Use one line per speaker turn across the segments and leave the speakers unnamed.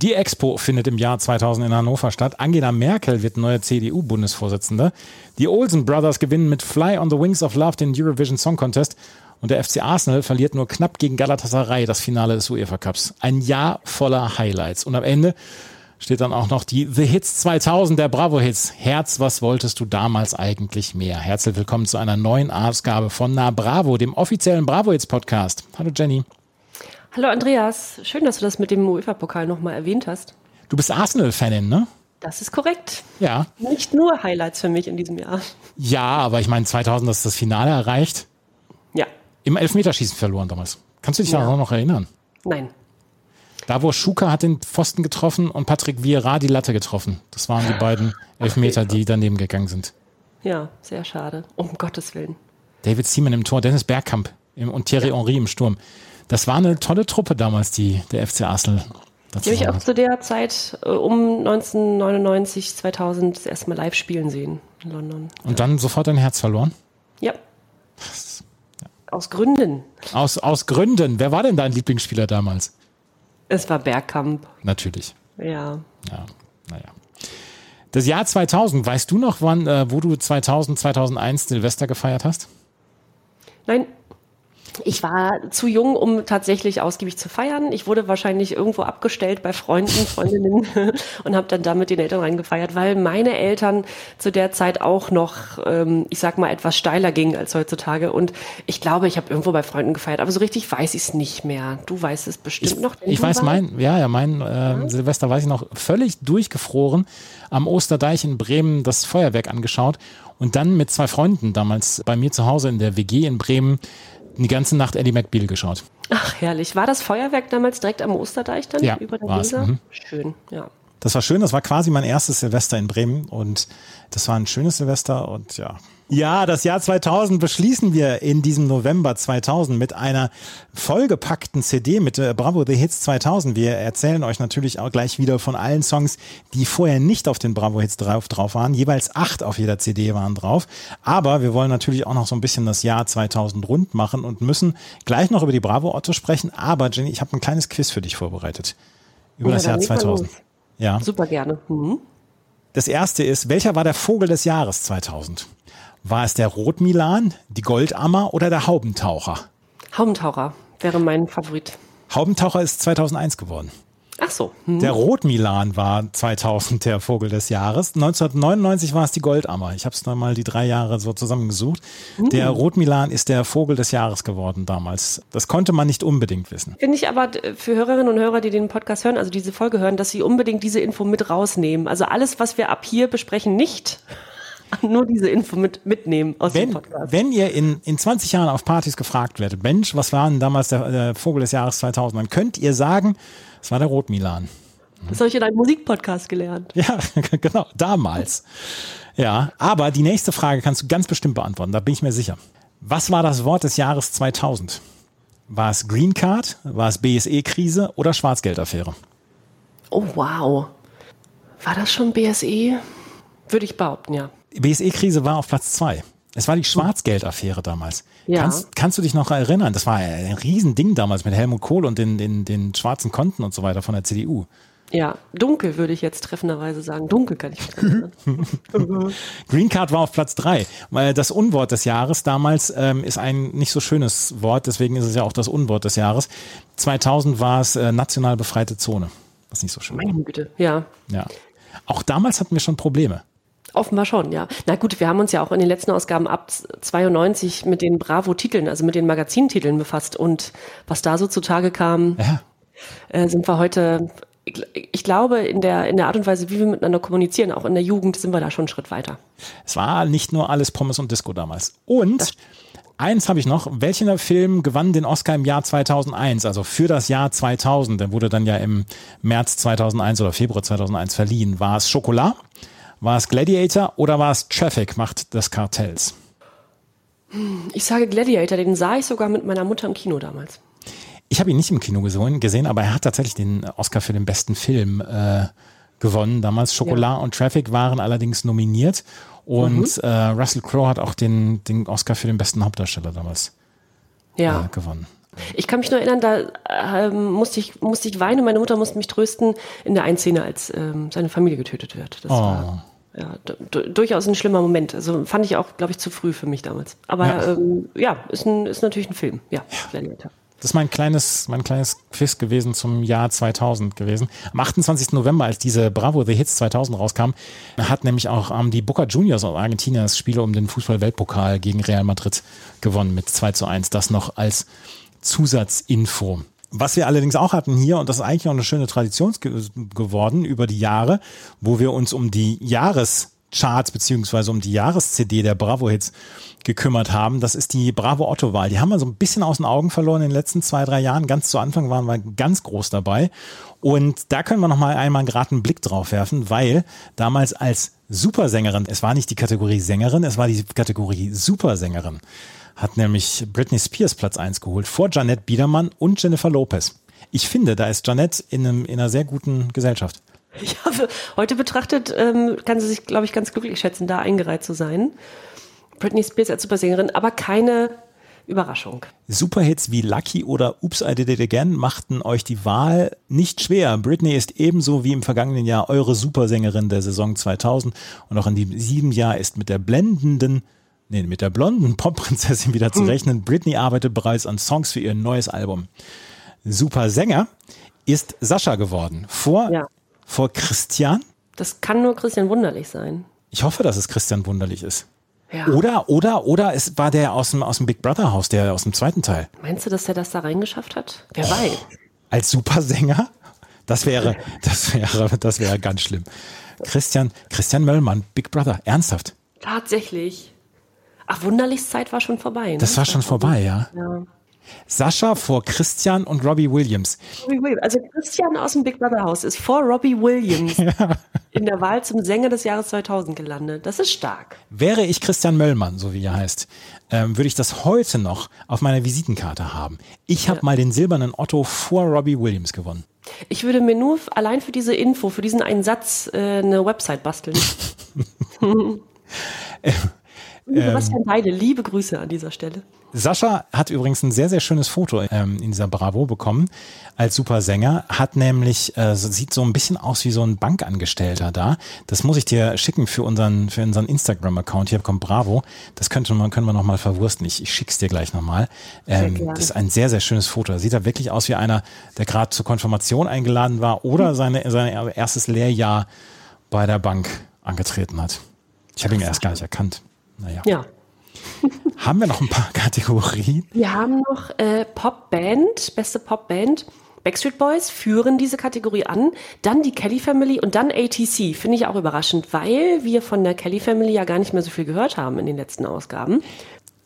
Die Expo findet im Jahr 2000 in Hannover statt. Angela Merkel wird neue CDU-Bundesvorsitzende. Die Olsen Brothers gewinnen mit Fly on the Wings of Love den Eurovision Song Contest. Und der FC Arsenal verliert nur knapp gegen Galatasaray das Finale des UEFA Cups. Ein Jahr voller Highlights. Und am Ende steht dann auch noch die The Hits 2000 der Bravo Hits. Herz, was wolltest du damals eigentlich mehr? Herzlich willkommen zu einer neuen Ausgabe von Na Bravo, dem offiziellen Bravo Hits Podcast. Hallo Jenny.
Hallo Andreas, schön, dass du das mit dem UEFA-Pokal nochmal erwähnt hast.
Du bist Arsenal-Fanin, ne?
Das ist korrekt.
Ja.
Nicht nur Highlights für mich in diesem Jahr.
Ja, aber ich meine 2000, dass das Finale erreicht.
Ja.
Im Elfmeterschießen verloren damals. Kannst du dich ja. daran noch erinnern?
Nein.
Da, wo Schuka hat den Pfosten getroffen und Patrick Vieira die Latte getroffen. Das waren die beiden Elfmeter, die daneben gegangen sind.
Ja, sehr schade. Um Gottes Willen.
David Seaman im Tor, Dennis Bergkamp und Thierry ja. Henry im Sturm. Das war eine tolle Truppe damals, die, der FC Arsenal.
Die habe ich auch zu der Zeit äh, um 1999, 2000 das erste Mal live spielen sehen in London.
Und dann sofort dein Herz verloren?
Ja. Aus Gründen.
Aus, aus Gründen. Wer war denn dein Lieblingsspieler damals?
Es war Bergkamp.
Natürlich.
Ja.
Ja, naja. Das Jahr 2000, weißt du noch, wann, äh, wo du 2000, 2001 Silvester gefeiert hast?
Nein, ich war zu jung, um tatsächlich ausgiebig zu feiern. Ich wurde wahrscheinlich irgendwo abgestellt bei Freunden, Freundinnen und habe dann da mit den Eltern reingefeiert, weil meine Eltern zu der Zeit auch noch, ähm, ich sag mal, etwas steiler gingen als heutzutage. Und ich glaube, ich habe irgendwo bei Freunden gefeiert, aber so richtig weiß ich es nicht mehr. Du weißt es bestimmt
ich,
noch.
Ich weiß mein, ja, ja, mein äh, ja. Silvester weiß ich noch, völlig durchgefroren am Osterdeich in Bremen das Feuerwerk angeschaut und dann mit zwei Freunden damals bei mir zu Hause in der WG in Bremen die ganze Nacht Eddie McBeal geschaut.
Ach, herrlich. War das Feuerwerk damals direkt am Osterdeich dann
ja,
über der
Weser? Mhm.
Schön, ja.
Das war schön, das war quasi mein erstes Silvester in Bremen und das war ein schönes Silvester und ja, ja, das Jahr 2000 beschließen wir in diesem November 2000 mit einer vollgepackten CD mit äh, Bravo The Hits 2000. Wir erzählen euch natürlich auch gleich wieder von allen Songs, die vorher nicht auf den Bravo Hits drauf, drauf waren. Jeweils acht auf jeder CD waren drauf. Aber wir wollen natürlich auch noch so ein bisschen das Jahr 2000 rund machen und müssen gleich noch über die Bravo Otto sprechen. Aber Jenny, ich habe ein kleines Quiz für dich vorbereitet. Über ja, das Jahr 2000.
Ja. Super gerne. Mhm.
Das erste ist, welcher war der Vogel des Jahres 2000? War es der Rotmilan, die Goldammer oder der Haubentaucher?
Haubentaucher wäre mein Favorit.
Haubentaucher ist 2001 geworden.
Ach so.
Hm. Der Rotmilan war 2000 der Vogel des Jahres. 1999 war es die Goldammer. Ich habe es mal die drei Jahre so zusammengesucht. Hm. Der Rotmilan ist der Vogel des Jahres geworden damals. Das konnte man nicht unbedingt wissen.
Finde ich aber für Hörerinnen und Hörer, die den Podcast hören, also diese Folge hören, dass sie unbedingt diese Info mit rausnehmen. Also alles, was wir ab hier besprechen, nicht nur diese Info mit, mitnehmen aus
wenn,
dem Podcast.
Wenn ihr in, in 20 Jahren auf Partys gefragt werdet, Mensch, was war denn damals der, der Vogel des Jahres 2000, dann könnt ihr sagen, es war der Rotmilan.
Das habe ich in einem Musikpodcast gelernt.
Ja, genau, damals. Ja, aber die nächste Frage kannst du ganz bestimmt beantworten, da bin ich mir sicher. Was war das Wort des Jahres 2000? War es Green Card, war es BSE-Krise oder Schwarzgeldaffäre?
Oh, wow. War das schon BSE? Würde ich behaupten, ja.
BSE-Krise war auf Platz zwei. Es war die Schwarzgeldaffäre damals. Ja. Kannst, kannst du dich noch erinnern? Das war ein Riesending damals mit Helmut Kohl und den, den, den schwarzen Konten und so weiter von der CDU.
Ja, dunkel würde ich jetzt treffenderweise sagen. Dunkel kann ich mich.
Green Card war auf Platz drei. Weil das Unwort des Jahres damals ähm, ist ein nicht so schönes Wort, deswegen ist es ja auch das Unwort des Jahres. 2000 war es äh, national befreite Zone. Was nicht so schön
Meine Güte, ja.
Ja. Auch damals hatten wir schon Probleme.
Offenbar schon, ja. Na gut, wir haben uns ja auch in den letzten Ausgaben ab 92 mit den Bravo-Titeln, also mit den Magazintiteln befasst. Und was da so zutage kam, ja. äh, sind wir heute, ich glaube, in der, in der Art und Weise, wie wir miteinander kommunizieren, auch in der Jugend, sind wir da schon einen Schritt weiter.
Es war nicht nur alles Pommes und Disco damals. Und Eins habe ich noch. Welcher Film gewann den Oscar im Jahr 2001? Also für das Jahr 2000. Der wurde dann ja im März 2001 oder Februar 2001 verliehen. War es Schokolade? War es Gladiator oder war es Traffic, Macht des Kartells?
Ich sage Gladiator, den sah ich sogar mit meiner Mutter im Kino damals.
Ich habe ihn nicht im Kino gesehen, aber er hat tatsächlich den Oscar für den besten Film äh, gewonnen. Damals Schokolade ja. und Traffic waren allerdings nominiert und mhm. äh, Russell Crowe hat auch den, den Oscar für den besten Hauptdarsteller damals ja. äh, gewonnen.
Ich kann mich nur erinnern, da äh, musste, ich, musste ich weinen. Meine Mutter musste mich trösten in der einen Szene, als ähm, seine Familie getötet wird. Das oh. war ja, durchaus ein schlimmer Moment. Also fand ich auch, glaube ich, zu früh für mich damals. Aber ja, ähm, ja ist, ein, ist natürlich ein Film. Ja, Gladiator.
Das ist mein kleines, mein kleines Quiz gewesen zum Jahr 2000 gewesen. Am 28. November, als diese Bravo The Hits 2000 rauskam, hat nämlich auch ähm, die Boca Juniors aus Argentinien das Spiel um den Fußball-Weltpokal gegen Real Madrid gewonnen mit 2 zu 1. Das noch als Zusatzinfo. Was wir allerdings auch hatten hier, und das ist eigentlich auch eine schöne Tradition geworden über die Jahre, wo wir uns um die Jahrescharts beziehungsweise um die Jahres-CD der Bravo-Hits gekümmert haben. Das ist die Bravo Otto-Wahl. Die haben wir so ein bisschen aus den Augen verloren in den letzten zwei, drei Jahren. Ganz zu Anfang waren wir ganz groß dabei. Und da können wir noch mal einmal gerade einen Blick drauf werfen, weil damals als Supersängerin, es war nicht die Kategorie Sängerin, es war die Kategorie Supersängerin hat nämlich Britney Spears Platz 1 geholt, vor Janet Biedermann und Jennifer Lopez. Ich finde, da ist Janet in, einem, in einer sehr guten Gesellschaft.
Ja, heute betrachtet ähm, kann sie sich, glaube ich, ganz glücklich schätzen, da eingereiht zu sein. Britney Spears als Supersängerin, aber keine Überraschung.
Superhits wie Lucky oder Oops, I Did It Again machten euch die Wahl nicht schwer. Britney ist ebenso wie im vergangenen Jahr eure Supersängerin der Saison 2000 und auch in diesem Jahr ist mit der blendenden nee, mit der blonden Popprinzessin wieder zu hm. rechnen. Britney arbeitet bereits an Songs für ihr neues Album. Super Sänger ist Sascha geworden. Vor, ja. vor Christian.
Das kann nur Christian Wunderlich sein.
Ich hoffe, dass es Christian Wunderlich ist. Ja. Oder, oder, oder es war der aus dem, aus dem Big Brother Haus, der aus dem zweiten Teil.
Meinst du, dass er das da reingeschafft hat? Wer oh, weiß.
Als Supersänger? Das wäre, das wäre, das wäre ganz schlimm. Christian, Christian Möllmann, Big Brother, ernsthaft.
Tatsächlich. Ach, Wunderlichs Zeit war schon vorbei. Ne?
Das war schon vorbei, ja. ja. Sascha vor Christian und Robbie Williams. Robbie Williams.
Also Christian aus dem Big Brother Haus ist vor Robbie Williams ja. in der Wahl zum Sänger des Jahres 2000 gelandet. Das ist stark.
Wäre ich Christian Möllmann, so wie er heißt, ähm, würde ich das heute noch auf meiner Visitenkarte haben. Ich habe ja. mal den silbernen Otto vor Robbie Williams gewonnen.
Ich würde mir nur allein für diese Info, für diesen einen Satz äh, eine Website basteln. Sebastian ähm, Heide, liebe Grüße an dieser Stelle.
Sascha hat übrigens ein sehr, sehr schönes Foto ähm, in dieser Bravo bekommen als Supersänger. Hat nämlich, äh, sieht so ein bisschen aus wie so ein Bankangestellter da. Das muss ich dir schicken für unseren, für unseren Instagram-Account. Hier kommt Bravo. Das könnte man, können wir nochmal verwursten. Ich, ich schick's dir gleich nochmal. Ähm, das ist ein sehr, sehr schönes Foto. Da sieht er wirklich aus wie einer, der gerade zur Konfirmation eingeladen war oder seine, sein erstes Lehrjahr bei der Bank angetreten hat. Ich habe ihn erst gar nicht erkannt. Naja. Ja. haben wir noch ein paar Kategorien?
Wir haben noch äh, Popband, beste Popband. Backstreet Boys führen diese Kategorie an, dann die Kelly Family und dann ATC. Finde ich auch überraschend, weil wir von der Kelly Family ja gar nicht mehr so viel gehört haben in den letzten Ausgaben.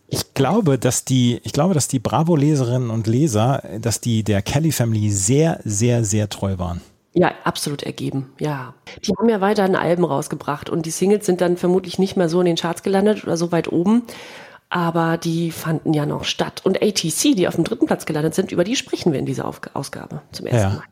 Ich glaube, dass die, ich glaube, dass die Bravo-Leserinnen und Leser, dass die der Kelly Family sehr, sehr, sehr treu waren.
Ja, absolut ergeben, ja. Die haben ja weiterhin Alben rausgebracht und die Singles sind dann vermutlich nicht mehr so in den Charts gelandet oder so weit oben. Aber die fanden ja noch statt. Und ATC, die auf dem dritten Platz gelandet sind, über die sprechen wir in dieser Ausgabe zum ersten ja. Mal.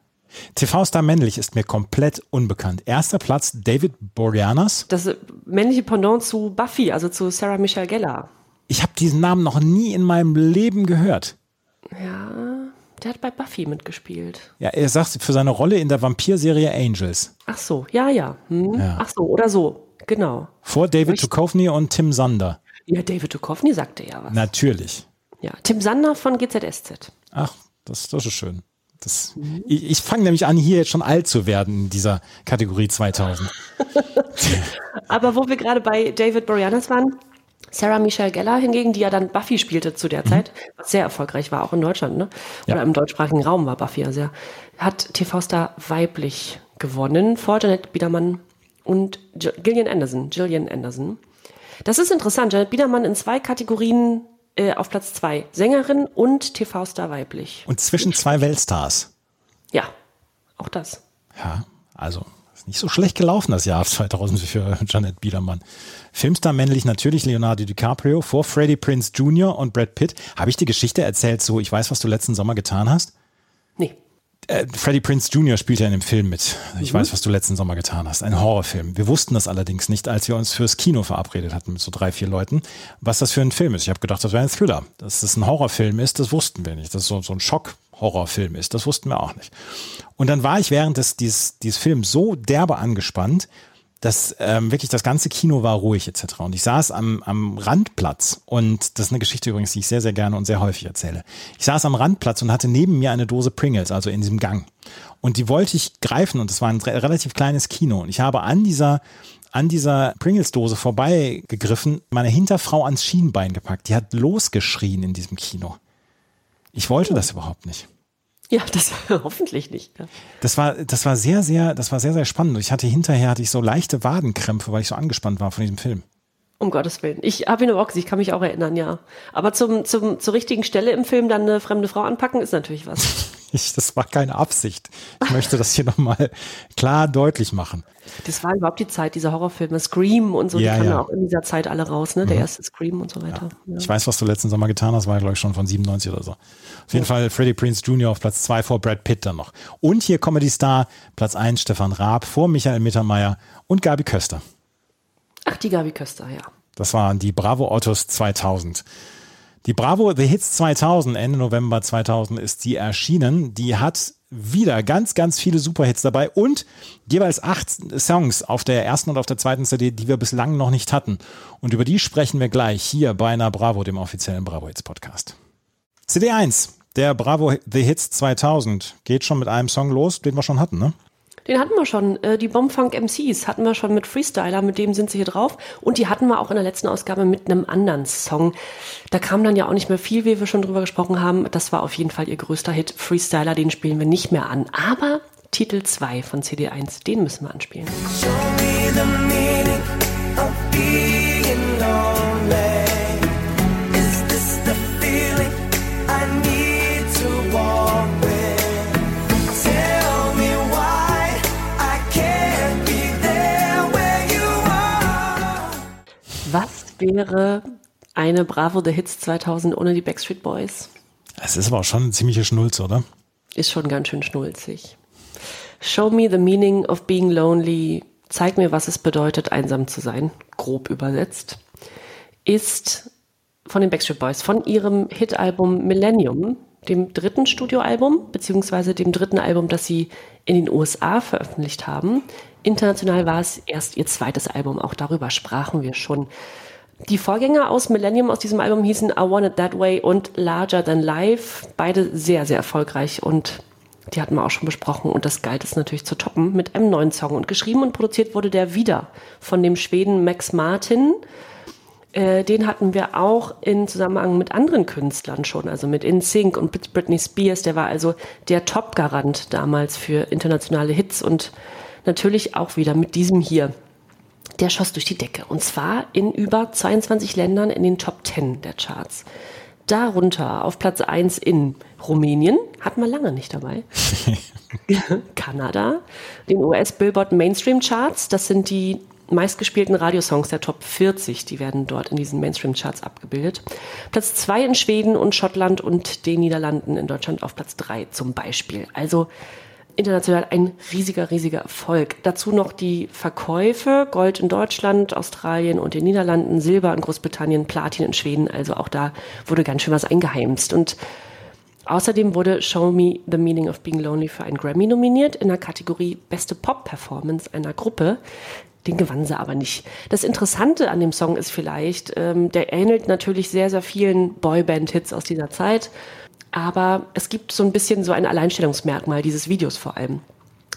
TV-Star männlich ist mir komplett unbekannt. Erster Platz David Boreanaz.
Das männliche Pendant zu Buffy, also zu Sarah Michelle Gellar.
Ich habe diesen Namen noch nie in meinem Leben gehört.
Ja, der hat bei Buffy mitgespielt.
Ja, er sagt für seine Rolle in der Vampirserie Angels.
Ach so, ja, ja. Hm. ja. Ach so, oder so, genau.
Vor David Duchovny und Tim Sander.
Ja, David Duchovny sagte ja was.
Natürlich.
Ja, Tim Sander von GZSZ.
Ach, das, das ist schön. Das, mhm. Ich, ich fange nämlich an, hier jetzt schon alt zu werden in dieser Kategorie 2000.
Aber wo wir gerade bei David Boreanaz waren, Sarah Michelle Geller hingegen, die ja dann Buffy spielte zu der mhm. Zeit, was sehr erfolgreich war, auch in Deutschland, ne? Oder ja. im deutschsprachigen Raum war Buffy ja sehr, hat TV-Star weiblich gewonnen vor Janet Biedermann und Gillian Anderson, Gillian Anderson. Das ist interessant. Janet Biedermann in zwei Kategorien äh, auf Platz zwei. Sängerin und TV-Star weiblich.
Und zwischen zwei Weltstars.
Ja, auch das.
Ja, also Ist nicht so schlecht gelaufen, das Jahr 2000 für Janet Biedermann. Filmstar männlich natürlich Leonardo DiCaprio vor Freddie Prince Jr. und Brad Pitt. Habe ich die Geschichte erzählt, so ich weiß, was du letzten Sommer getan hast?
Nee.
Äh, Freddie Prince Jr. spielt ja in dem Film mit. Ich mhm. weiß, was du letzten Sommer getan hast. Ein Horrorfilm. Wir wussten das allerdings nicht, als wir uns fürs Kino verabredet hatten mit so drei, vier Leuten, was das für ein Film ist. Ich habe gedacht, das wäre ein Thriller. Dass das ein Horrorfilm ist, das wussten wir nicht. Dass es so, so ein Schock-Horrorfilm ist, das wussten wir auch nicht. Und dann war ich während des, dieses, dieses Films so derbe angespannt, dass ähm, wirklich das ganze Kino war ruhig etc. Und ich saß am, am Randplatz und das ist eine Geschichte übrigens, die ich sehr, sehr gerne und sehr häufig erzähle. Ich saß am Randplatz und hatte neben mir eine Dose Pringles, also in diesem Gang. Und die wollte ich greifen und es war ein relativ kleines Kino. Und ich habe an dieser an dieser Pringles-Dose vorbeigegriffen, meine Hinterfrau ans Schienbein gepackt. Die hat losgeschrien in diesem Kino. Ich wollte das überhaupt nicht.
Ja, das hoffentlich nicht. Ja.
Das war, das war sehr, sehr, das war sehr, sehr spannend. Ich hatte hinterher hatte ich so leichte Wadenkrämpfe, weil ich so angespannt war von diesem Film.
Um Gottes Willen. Ich habe ihn aber auch gesehen, ich kann mich auch erinnern, ja. Aber zum, zum, zur richtigen Stelle im Film dann eine fremde Frau anpacken, ist natürlich was.
Ich, das war keine Absicht. Ich möchte das hier nochmal klar deutlich machen.
Das war überhaupt die Zeit, diese Horrorfilme, Scream und so, ja, die kamen ja. auch in dieser Zeit alle raus, ne? Der mhm. erste Scream und so weiter.
Ja. Ich weiß, was du letzten Sommer getan hast, war glaube ich schon von 97 oder so. Auf jeden Fall Freddie Prince Jr. auf Platz 2 vor Brad Pitt dann noch. Und hier Comedy Star, Platz 1 Stefan Raab vor Michael Mittermeier und Gabi Köster.
Ach, die Gabi Köster, ja.
Das waren die Bravo Ottos 2000. Die Bravo The Hits 2000, Ende November 2000 ist die erschienen. Die hat wieder ganz, ganz viele Superhits dabei und jeweils acht Songs auf der ersten und auf der zweiten CD, die wir bislang noch nicht hatten. Und über die sprechen wir gleich hier bei einer Bravo, dem offiziellen Bravo Hits Podcast. CD 1, der Bravo The Hits 2000, geht schon mit einem Song los, den wir schon hatten, ne?
Den hatten wir schon. Äh, die Bombfunk MCs hatten wir schon mit Freestyler, mit dem sind sie hier drauf. Und die hatten wir auch in der letzten Ausgabe mit einem anderen Song. Da kam dann ja auch nicht mehr viel, wie wir schon drüber gesprochen haben. Das war auf jeden Fall ihr größter Hit. Freestyler, den spielen wir nicht mehr an. Aber Titel 2 von CD1, den müssen wir anspielen. Show me the meaning of being wäre eine Bravo The Hits 2000 ohne die Backstreet Boys?
Es ist aber auch schon ein ziemlicher Schnulz, oder?
Ist schon ganz schön schnulzig. Show me the meaning of being lonely. Zeig mir, was es bedeutet, einsam zu sein. Grob übersetzt. Ist von den Backstreet Boys, von ihrem Hitalbum Millennium, dem dritten Studioalbum, beziehungsweise dem dritten Album, das sie in den USA veröffentlicht haben. International war es erst ihr zweites Album, auch darüber sprachen wir schon. Die Vorgänger aus Millennium aus diesem Album hießen I Want It That Way und Larger Than Life. Beide sehr, sehr erfolgreich und die hatten wir auch schon besprochen und das galt es natürlich zu toppen mit einem neuen Song. Und geschrieben und produziert wurde der wieder von dem Schweden Max Martin. Äh, den hatten wir auch in Zusammenhang mit anderen Künstlern schon, also mit InSync und Britney Spears. Der war also der Top-Garant damals für internationale Hits und natürlich auch wieder mit diesem hier. Der schoss durch die Decke und zwar in über 22 Ländern in den Top 10 der Charts. Darunter auf Platz 1 in Rumänien, hatten wir lange nicht dabei. Kanada, den US Billboard Mainstream Charts, das sind die meistgespielten Radiosongs der Top 40, die werden dort in diesen Mainstream-Charts abgebildet. Platz 2 in Schweden und Schottland und den Niederlanden in Deutschland auf Platz 3 zum Beispiel. Also international ein riesiger, riesiger Erfolg. Dazu noch die Verkäufe, Gold in Deutschland, Australien und den Niederlanden, Silber in Großbritannien, Platin in Schweden. Also auch da wurde ganz schön was eingeheimst. Und außerdem wurde Show Me the Meaning of Being Lonely für einen Grammy nominiert in der Kategorie Beste Pop-Performance einer Gruppe. Den gewann sie aber nicht. Das Interessante an dem Song ist vielleicht, ähm, der ähnelt natürlich sehr, sehr vielen Boyband-Hits aus dieser Zeit aber es gibt so ein bisschen so ein Alleinstellungsmerkmal dieses Videos vor allem.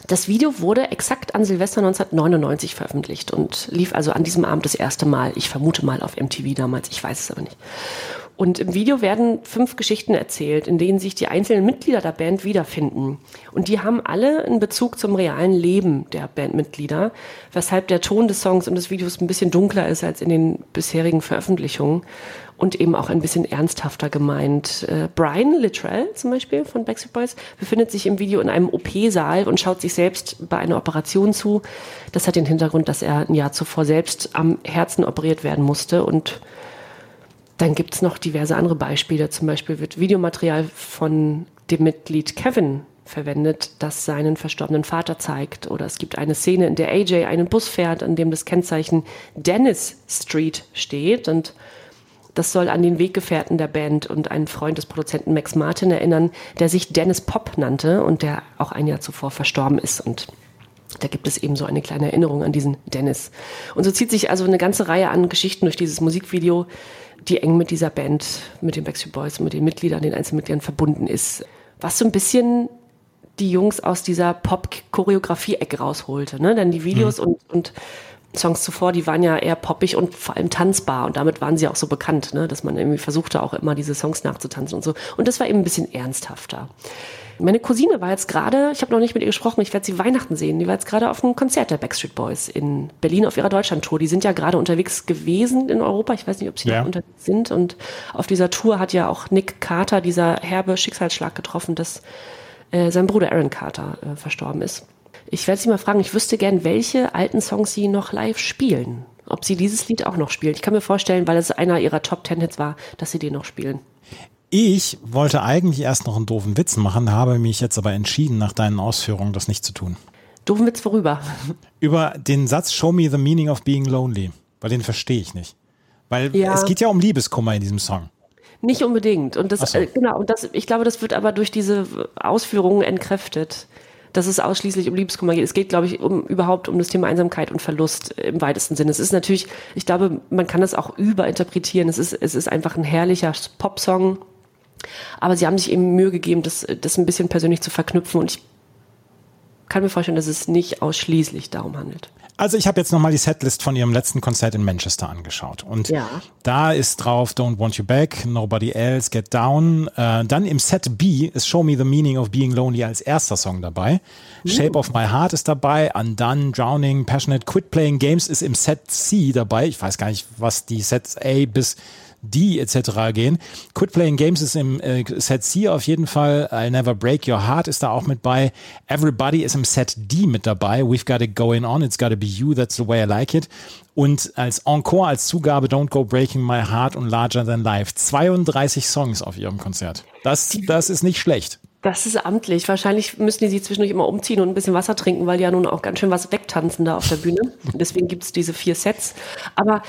Das Video wurde exakt an Silvester 1999 veröffentlicht und lief also an diesem Abend das erste Mal. Ich vermute mal auf MTV damals, ich weiß es aber nicht. Und im Video werden fünf Geschichten erzählt, in denen sich die einzelnen Mitglieder der Band wiederfinden. Und die haben alle einen Bezug zum realen Leben der Bandmitglieder, weshalb der Ton des Songs und des Videos ein bisschen dunkler ist als in den bisherigen Veröffentlichungen und eben auch ein bisschen ernsthafter gemeint. Äh, Brian Littrell zum Beispiel von Backstreet Boys befindet sich im Video in einem OP-Saal und schaut sich selbst bei einer Operation zu. Das hat den Hintergrund, dass er ein Jahr zuvor selbst am Herzen operiert werden musste und dann gibt es noch diverse andere Beispiele. Zum Beispiel wird Videomaterial von dem Mitglied Kevin verwendet, das seinen verstorbenen Vater zeigt. Oder es gibt eine Szene, in der AJ einen Bus fährt, an dem das Kennzeichen Dennis Street steht. Und das soll an den Weggefährten der Band und einen Freund des Produzenten Max Martin erinnern, der sich Dennis Pop nannte und der auch ein Jahr zuvor verstorben ist. Und da gibt es eben so eine kleine Erinnerung an diesen Dennis. Und so zieht sich also eine ganze Reihe an Geschichten durch dieses Musikvideo, die eng mit dieser Band, mit den Backstreet Boys und mit den Mitgliedern, den Einzelmitgliedern verbunden ist. Was so ein bisschen die Jungs aus dieser Pop-Choreografie-Ecke rausholte. Ne? Denn die Videos mhm. und, und Songs zuvor, die waren ja eher poppig und vor allem tanzbar und damit waren sie auch so bekannt, ne? dass man irgendwie versuchte auch immer diese Songs nachzutanzen und so. Und das war eben ein bisschen ernsthafter. Meine Cousine war jetzt gerade, ich habe noch nicht mit ihr gesprochen, ich werde sie Weihnachten sehen, die war jetzt gerade auf einem Konzert der Backstreet Boys in Berlin auf ihrer Deutschland-Tour. Die sind ja gerade unterwegs gewesen in Europa, ich weiß nicht, ob sie ja. noch unterwegs sind. Und auf dieser Tour hat ja auch Nick Carter, dieser herbe Schicksalsschlag getroffen, dass äh, sein Bruder Aaron Carter äh, verstorben ist. Ich werde Sie mal fragen, ich wüsste gern, welche alten Songs Sie noch live spielen. Ob Sie dieses Lied auch noch spielen. Ich kann mir vorstellen, weil es einer Ihrer Top Ten Hits war, dass Sie den noch spielen.
Ich wollte eigentlich erst noch einen doofen Witz machen, habe mich jetzt aber entschieden, nach deinen Ausführungen das nicht zu tun.
Doofen Witz worüber?
Über den Satz Show me the meaning of being lonely. Weil den verstehe ich nicht. Weil ja. es geht ja um Liebeskummer in diesem Song.
Nicht unbedingt. Und das, so. äh, genau, und das, ich glaube, das wird aber durch diese Ausführungen entkräftet dass es ausschließlich um Liebeskummer geht. Es geht, glaube ich, um überhaupt um das Thema Einsamkeit und Verlust im weitesten Sinne. Es ist natürlich, ich glaube, man kann das auch überinterpretieren. Es ist, es ist einfach ein herrlicher Popsong. Aber sie haben sich eben Mühe gegeben, das, das ein bisschen persönlich zu verknüpfen. Und ich kann mir vorstellen, dass es nicht ausschließlich darum handelt.
Also ich habe jetzt nochmal die Setlist von ihrem letzten Konzert in Manchester angeschaut. Und ja. da ist drauf Don't Want You Back, Nobody Else, Get Down. Äh, dann im Set B ist Show Me the Meaning of Being Lonely als erster Song dabei. Mhm. Shape of My Heart ist dabei. Undone, Drowning, Passionate, Quit Playing Games ist im Set C dabei. Ich weiß gar nicht, was die Sets A bis D etc. gehen. Quit Playing Games ist im äh, Set C auf jeden Fall. I'll Never Break Your Heart ist da auch mit bei. Everybody ist im Set D mit dabei. We've Got It Going On. It's Gotta Be You. That's the way I like it. Und als Encore, als Zugabe Don't Go Breaking My Heart und Larger Than Life. 32 Songs auf ihrem Konzert. Das, das ist nicht schlecht.
Das ist amtlich. Wahrscheinlich müssen die sich zwischendurch immer umziehen und ein bisschen Wasser trinken, weil die ja nun auch ganz schön was wegtanzen da auf der Bühne. Deswegen gibt es diese vier Sets. Aber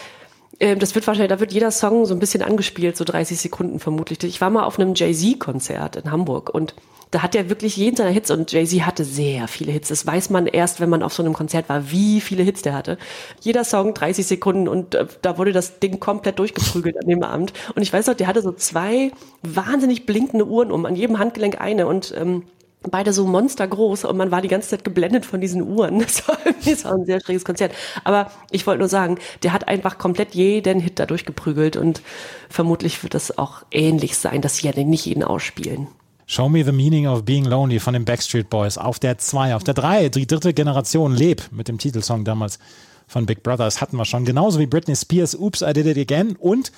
das wird wahrscheinlich, da wird jeder Song so ein bisschen angespielt, so 30 Sekunden vermutlich. Ich war mal auf einem Jay-Z-Konzert in Hamburg und da hat er wirklich jeden seiner Hits und Jay-Z hatte sehr viele Hits. Das weiß man erst, wenn man auf so einem Konzert war, wie viele Hits der hatte. Jeder Song 30 Sekunden und äh, da wurde das Ding komplett durchgeprügelt an dem Abend. Und ich weiß noch, der hatte so zwei wahnsinnig blinkende Uhren um, an jedem Handgelenk eine und ähm, beide so monstergroß und man war die ganze Zeit geblendet von diesen Uhren. Das war, das war ein sehr schräges Konzert. Aber ich wollte nur sagen, der hat einfach komplett jeden Hit da durchgeprügelt und vermutlich wird das auch ähnlich sein, dass sie ja nicht jeden ausspielen.
Show Me the Meaning of Being Lonely von den Backstreet Boys auf der 2, auf der 3, die dritte Generation Leb mit dem Titelsong damals von Big Brother. Das hatten wir schon. Genauso wie Britney Spears, Oops, I Did It Again und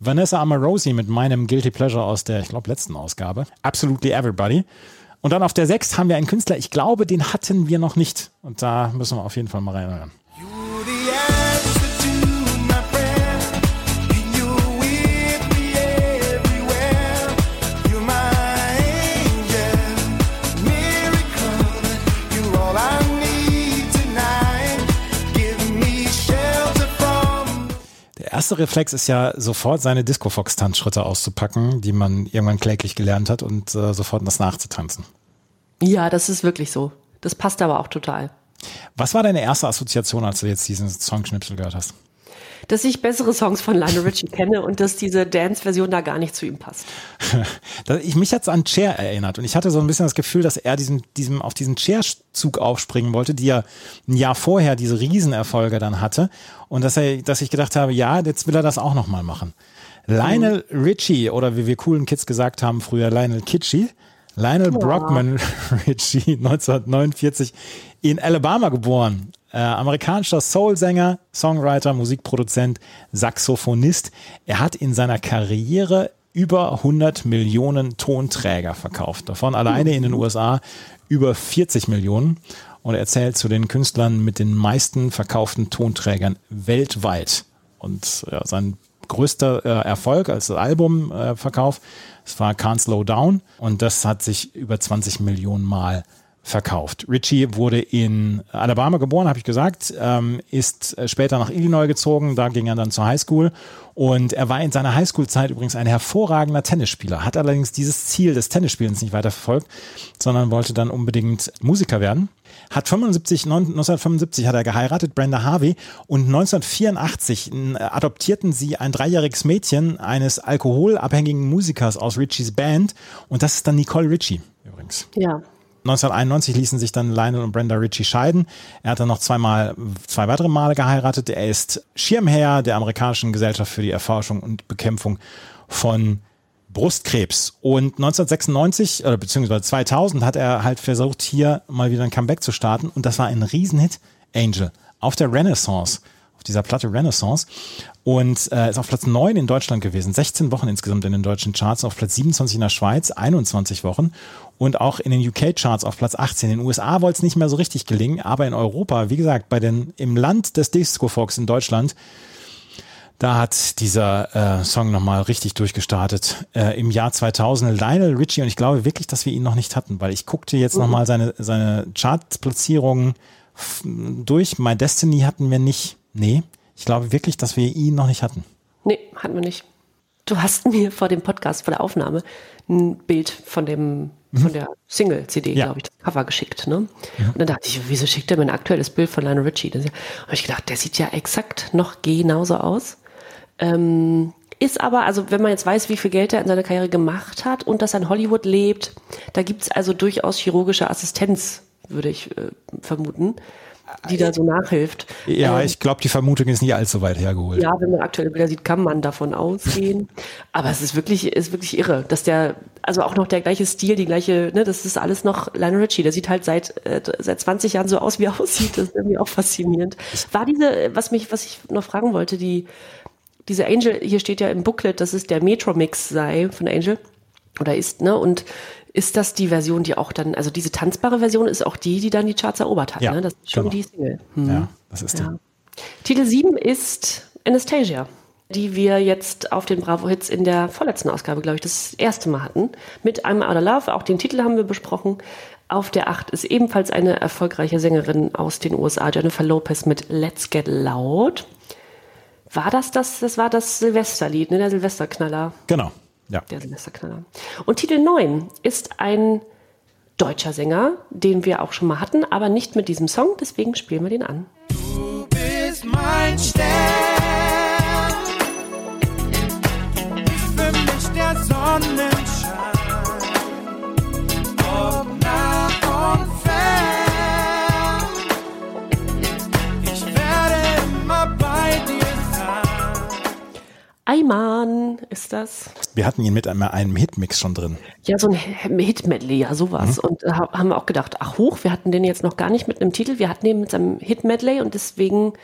Vanessa Amarosi mit meinem Guilty Pleasure aus der, ich glaube, letzten Ausgabe. Absolutely Everybody. Und dann auf der 6 haben wir einen Künstler, ich glaube, den hatten wir noch nicht. Und da müssen wir auf jeden Fall mal reinhören. Der erste Reflex ist ja sofort seine Disco-Fox-Tanzschritte auszupacken, die man irgendwann kläglich gelernt hat und äh, sofort das nachzutanzen.
Ja, das ist wirklich so. Das passt aber auch total.
Was war deine erste Assoziation, als du jetzt diesen Songschnipsel gehört hast?
Dass ich bessere Songs von Lionel Richie kenne und dass diese Dance-Version da gar nicht zu ihm passt.
ich, mich hat's an Cher erinnert und ich hatte so ein bisschen das Gefühl, dass er diesen, diesem, auf diesen Cher-Zug aufspringen wollte, die ja ein Jahr vorher diese Riesenerfolge dann hatte und dass er, dass ich gedacht habe, ja, jetzt will er das auch nochmal machen. Lionel Richie oder wie wir coolen Kids gesagt haben früher, Lionel Kitschy. Lionel
Ja.
Brockman Richie, 1949 in Alabama geboren. Äh, amerikanischer Soul-Sänger, Songwriter, Musikproduzent, Saxophonist. Er hat in seiner Karriere über 100 Millionen Tonträger verkauft. Davon alleine in den USA über 40 Millionen. Und er zählt zu den Künstlern mit den meisten verkauften Tonträgern weltweit. Und ja, sein größter äh, Erfolg als Albumverkauf, äh, das war Can't Slow Down. Und das hat sich über 20 Millionen Mal verkauft. Richie wurde in Alabama geboren, habe ich gesagt, ähm, ist äh, später nach Illinois gezogen, da ging er dann zur Highschool und er war in seiner Highschool-Zeit übrigens ein hervorragender Tennisspieler, hat allerdings dieses Ziel des Tennisspielens nicht weiter verfolgt, sondern wollte dann unbedingt Musiker werden. Hat 75, 1975 hat er geheiratet, Brenda Harvey, und 1984 äh, adoptierten sie ein dreijähriges Mädchen eines alkoholabhängigen Musikers aus Richies Band und das ist dann Nicole Richie übrigens.
Ja.
1991 ließen sich dann Lionel und Brenda Ritchie scheiden. Er hat dann noch zweimal, zwei weitere Male geheiratet. Er ist Schirmherr der amerikanischen Gesellschaft für die Erforschung und Bekämpfung von Brustkrebs. Und 1996 oder beziehungsweise 2000 hat er halt versucht, hier mal wieder ein Comeback zu starten. Und das war ein Riesenhit, Angel, auf der Renaissance, auf dieser Platte Renaissance. Und äh, ist auf Platz 9 in Deutschland gewesen, 16 Wochen insgesamt in den deutschen Charts, auf Platz 27 in der Schweiz, 21 Wochen und auch in den UK-Charts auf Platz 18. In den USA wollte es nicht mehr so richtig gelingen, aber in Europa, wie gesagt, bei den, im Land des Disco-Fox in Deutschland, da hat dieser äh, Song nochmal richtig durchgestartet. Äh, Im Jahr 2000 Lionel Richie und ich glaube wirklich, dass wir ihn noch nicht hatten, weil ich guckte jetzt mhm. nochmal seine, seine Chartplatzierungen durch. My Destiny hatten wir nicht. Nee, ich glaube wirklich, dass wir ihn noch nicht hatten.
Nee, hatten wir nicht. Du hast mir vor dem Podcast, vor der Aufnahme, ein Bild von dem von der Single-CD,
Ja.
glaube ich, das Cover geschickt. Ne? Und dann dachte ich, wieso schickt er mir ein aktuelles Bild von Lionel Richie? Da habe ich gedacht, der sieht ja exakt noch genauso aus. Ähm, ist aber, also wenn man jetzt weiß, wie viel Geld er in seiner Karriere gemacht hat und dass er in Hollywood lebt, da gibt es also durchaus chirurgische Assistenz, würde ich äh, vermuten, die da so nachhilft.
Ja,
Ähm,
ich glaube, die Vermutung ist nicht allzu weit hergeholt.
ja, wenn man aktuelle Bilder sieht, kann man davon ausgehen. Aber es ist wirklich, ist wirklich irre, dass der, also auch noch der gleiche Stil, die gleiche, ne, das ist alles noch Lionel Richie. Der sieht halt seit, äh, seit 20 Jahren so aus, wie er aussieht. Das ist irgendwie auch faszinierend. War diese, was mich, was ich noch fragen wollte, die, diese Angel, hier steht ja im Booklet, dass es der Metro-Mix sei von Angel. Oder ist, ne? Und ist das die Version, die auch dann, also diese tanzbare Version ist auch die, die dann die Charts erobert hat,
Ja,
ne? Das ist schon
genau.
die Single. Hm.
Ja, das ist die.
Ja. Titel 7 ist Anastasia, die wir jetzt auf den Bravo Hits in der vorletzten Ausgabe, glaube ich, das erste Mal hatten. Mit I'm Out of Love, auch den Titel haben wir besprochen. Auf der 8 ist ebenfalls eine erfolgreiche Sängerin aus den USA, Jennifer Lopez mit Let's Get Loud. War das das? Das war das Silvesterlied, ne? Der Silvesterknaller.
Genau. Ja.
Der Silvesterknaller. Und Titel 9 ist ein deutscher Sänger, den wir auch schon mal hatten, aber nicht mit diesem Song, deswegen spielen wir den an.
Du bist mein Stern. Für mich der Sonnenschein.
Ayman ist das.
Wir hatten ihn mit einem, einem Hitmix schon drin.
Ja, so ein Hit-Medley, ja, sowas. Und äh, haben wir auch gedacht, ach hoch, wir hatten den jetzt noch gar nicht mit einem Titel, wir hatten den mit seinem Hit-Medley und deswegen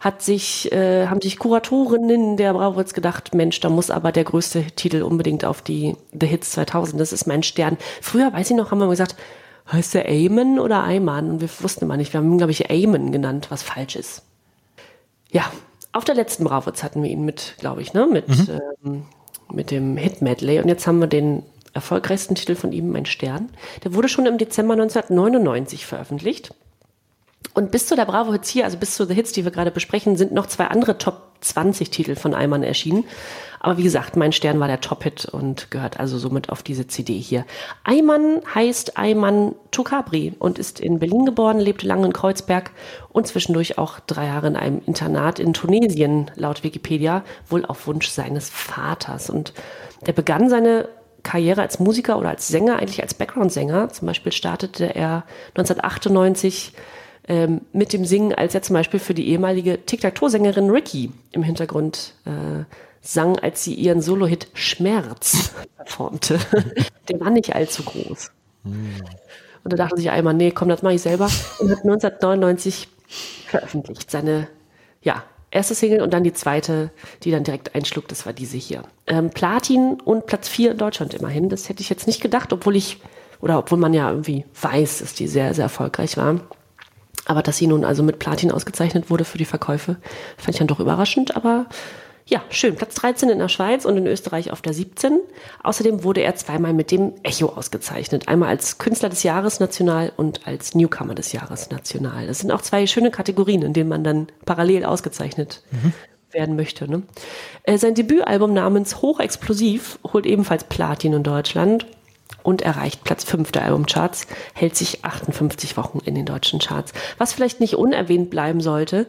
hat sich, äh, haben sich Kuratorinnen der Bravo jetzt gedacht, Mensch, da muss aber der größte Titel unbedingt auf die The Hits 2000, das ist mein Stern. Früher, weiß ich noch, haben wir mal gesagt, heißt der Ayman oder Ayman? Und wir wussten immer nicht, wir haben ihn, glaube ich, Ayman genannt, was falsch ist. Ja, auf der letzten Bravo hatten wir ihn mit, glaube ich, ne, mit, ähm, mit dem Hit-Medley. Und jetzt haben wir den erfolgreichsten Titel von ihm, Mein Stern. Der wurde schon im Dezember 1999 veröffentlicht. Und bis zu der Bravo Hits hier, also bis zu The Hits, die wir gerade besprechen, sind noch zwei andere Top 20 Titel von Ayman erschienen. Aber wie gesagt, mein Stern war der Top-Hit und gehört also somit auf diese CD hier. Ayman heißt Ayman Tukabri und ist in Berlin geboren, lebte lange in Kreuzberg und zwischendurch auch drei Jahre in einem Internat in Tunesien, laut Wikipedia, wohl auf Wunsch seines Vaters. Und er begann seine Karriere als Musiker oder als Sänger, eigentlich als Background-Sänger. Zum Beispiel startete er 1998 ähm, mit dem Singen, als er zum Beispiel für die ehemalige Tic-Tac-Toe-Sängerin Ricky im Hintergrund äh, sang, als sie ihren Solo-Hit Schmerz performte. Der war nicht allzu groß. Und da dachte sich einmal, nee, komm, das mache ich selber. Und hat 1999 veröffentlicht. Seine, ja, erste Single und dann die zweite, die dann direkt einschlug, das war diese hier. Ähm, Platin und Platz 4 in Deutschland immerhin. Das hätte ich jetzt nicht gedacht, obwohl ich, oder obwohl man ja irgendwie weiß, dass die sehr, sehr erfolgreich war. Aber dass sie nun also mit Platin ausgezeichnet wurde für die Verkäufe, fand ich dann doch überraschend, aber ja, schön. Platz 13 in der Schweiz und in Österreich auf der 17. Außerdem wurde er zweimal mit dem Echo ausgezeichnet. Einmal als Künstler des Jahres national und als Newcomer des Jahres national. Das sind auch zwei schöne Kategorien, in denen man dann parallel ausgezeichnet mhm. werden möchte. Ne? Äh, sein Debütalbum namens Hochexplosiv holt ebenfalls Platin in Deutschland und erreicht Platz 5 der Albumcharts, hält sich 58 Wochen in den deutschen Charts. Was vielleicht nicht unerwähnt bleiben sollte,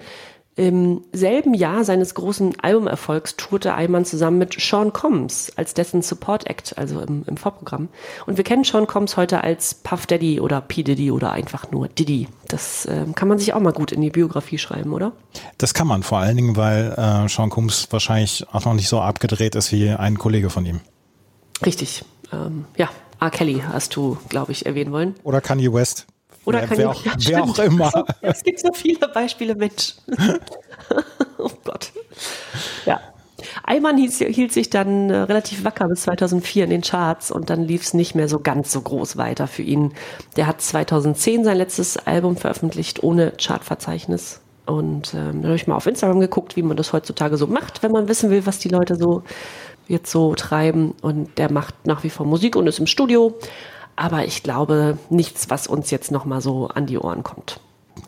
im selben Jahr seines großen Albumerfolgs tourte Ayman zusammen mit Sean Combs als dessen Support Act, also im, im Vorprogramm. Und wir kennen Sean Combs heute als Puff Daddy oder P. Diddy oder einfach nur Diddy. Das äh, kann man sich auch mal gut in die Biografie schreiben, oder?
Das kann man, vor allen Dingen, weil äh, Sean Combs wahrscheinlich auch noch nicht so abgedreht ist wie ein Kollege von ihm.
Richtig. Ähm, ja, R. Kelly hast du, glaube ich, erwähnen wollen.
Oder Kanye West.
Oder wer,
wer, auch, ja, wer auch immer.
Es gibt so viele Beispiele, Mensch. oh Gott. Ja. Eimann hielt, sich dann äh, relativ wacker bis 2004 in den Charts und dann lief es nicht mehr so ganz so groß weiter für ihn. Der hat 2010 sein letztes Album veröffentlicht ohne Chartverzeichnis. Und ähm, dann habe ich mal auf Instagram geguckt, wie man das heutzutage so macht, wenn man wissen will, was die Leute so jetzt so treiben. Und der macht nach wie vor Musik und ist im Studio. Aber ich glaube nichts, was uns jetzt nochmal so an die Ohren kommt.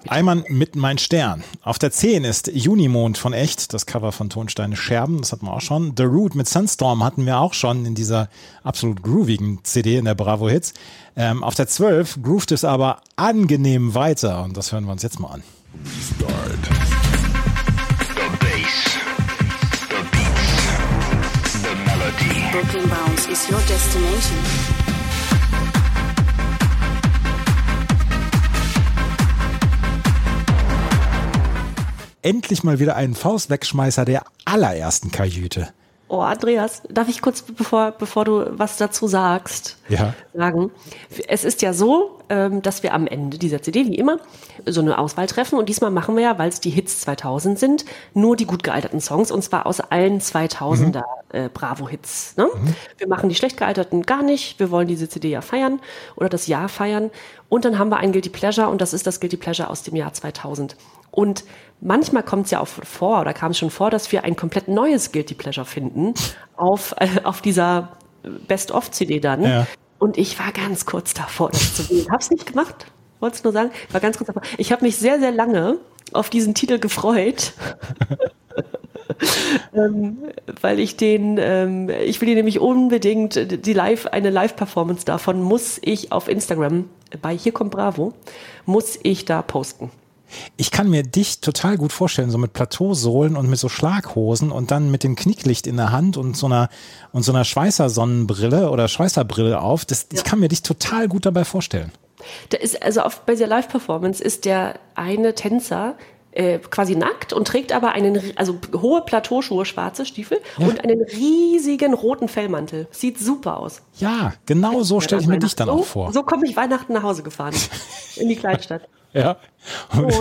Eimann mit Mein Stern. Auf der 10 ist Junimond von Echt, das Cover von Tonsteine Scherben, das hatten wir auch schon. The Root mit Sunstorm hatten wir auch schon in dieser absolut groovigen CD in der Bravo Hits. Ähm, auf der 12 groovt es aber angenehm weiter und das hören wir uns jetzt mal an. Start. The bass, the beats, the melody. Brooklyn Bounce is your destination. Endlich mal wieder einen Faustwegschmeißer der allerersten Kajüte.
Oh, Andreas, darf ich kurz, bevor, bevor du was dazu sagst,
ja.
sagen? Es ist ja so, ähm, dass wir am Ende dieser CD, wie immer, so eine Auswahl treffen. Und diesmal machen wir ja, weil es die Hits 2000 sind, nur die gut gealterten Songs. Und zwar aus allen 2000er mhm. äh, Bravo-Hits. Ne? Mhm. Wir machen die schlecht gealterten gar nicht. Wir wollen diese CD ja feiern oder das Jahr feiern. Und dann haben wir ein Guilty Pleasure und das ist das Guilty Pleasure aus dem Jahr 2000. Und manchmal kommt es ja auch vor, oder kam es schon vor, dass wir ein komplett neues Guilty Pleasure finden auf, äh, auf dieser Best-of-CD dann. Ja. Und ich war ganz kurz davor, das zu wählen. Hab's nicht gemacht, wollte es nur sagen. Ich war ganz kurz davor. Ich habe mich sehr, sehr lange auf diesen Titel gefreut. ähm, weil ich den, ähm, ich will dir nämlich unbedingt die Live, eine Live-Performance davon muss ich auf Instagram bei Hier kommt Bravo, muss ich da posten.
Ich kann mir dich total gut vorstellen, so mit Plateausohlen und mit so Schlaghosen und dann mit dem Knicklicht in der Hand und so einer und so einer Schweißersonnenbrille oder Schweißerbrille auf. Das, ja. Ich kann mir dich total gut dabei vorstellen.
Da ist also auf, bei der Live-Performance ist der eine Tänzer äh, quasi nackt und trägt aber einen, also hohe Plateauschuhe, schwarze Stiefel ja. und einen riesigen roten Fellmantel. Sieht super aus.
Ja, genau so stelle ich mir dich dann auch vor.
So komme ich Weihnachten nach Hause gefahren. in die Kleinstadt.
Ja. Und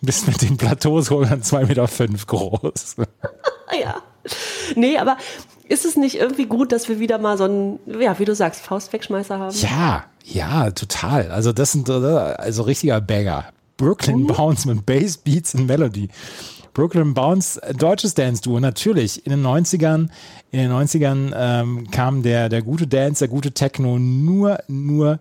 bist mit den Plateaus dann zwei Meter fünf groß.
ja. Nee, aber ist es nicht irgendwie gut, dass wir wieder mal so einen, ja, wie du sagst, Faustwegschmeißer haben?
Ja, ja, total. Also das sind also richtiger Bagger. Brooklyn mhm. Bounce mit Bass, Beats und Melody. Brooklyn Bounce, deutsches Dance-Duo, natürlich. In den 90ern, in den 90ern ähm, kam der, der gute Dance, der gute Techno nur, nur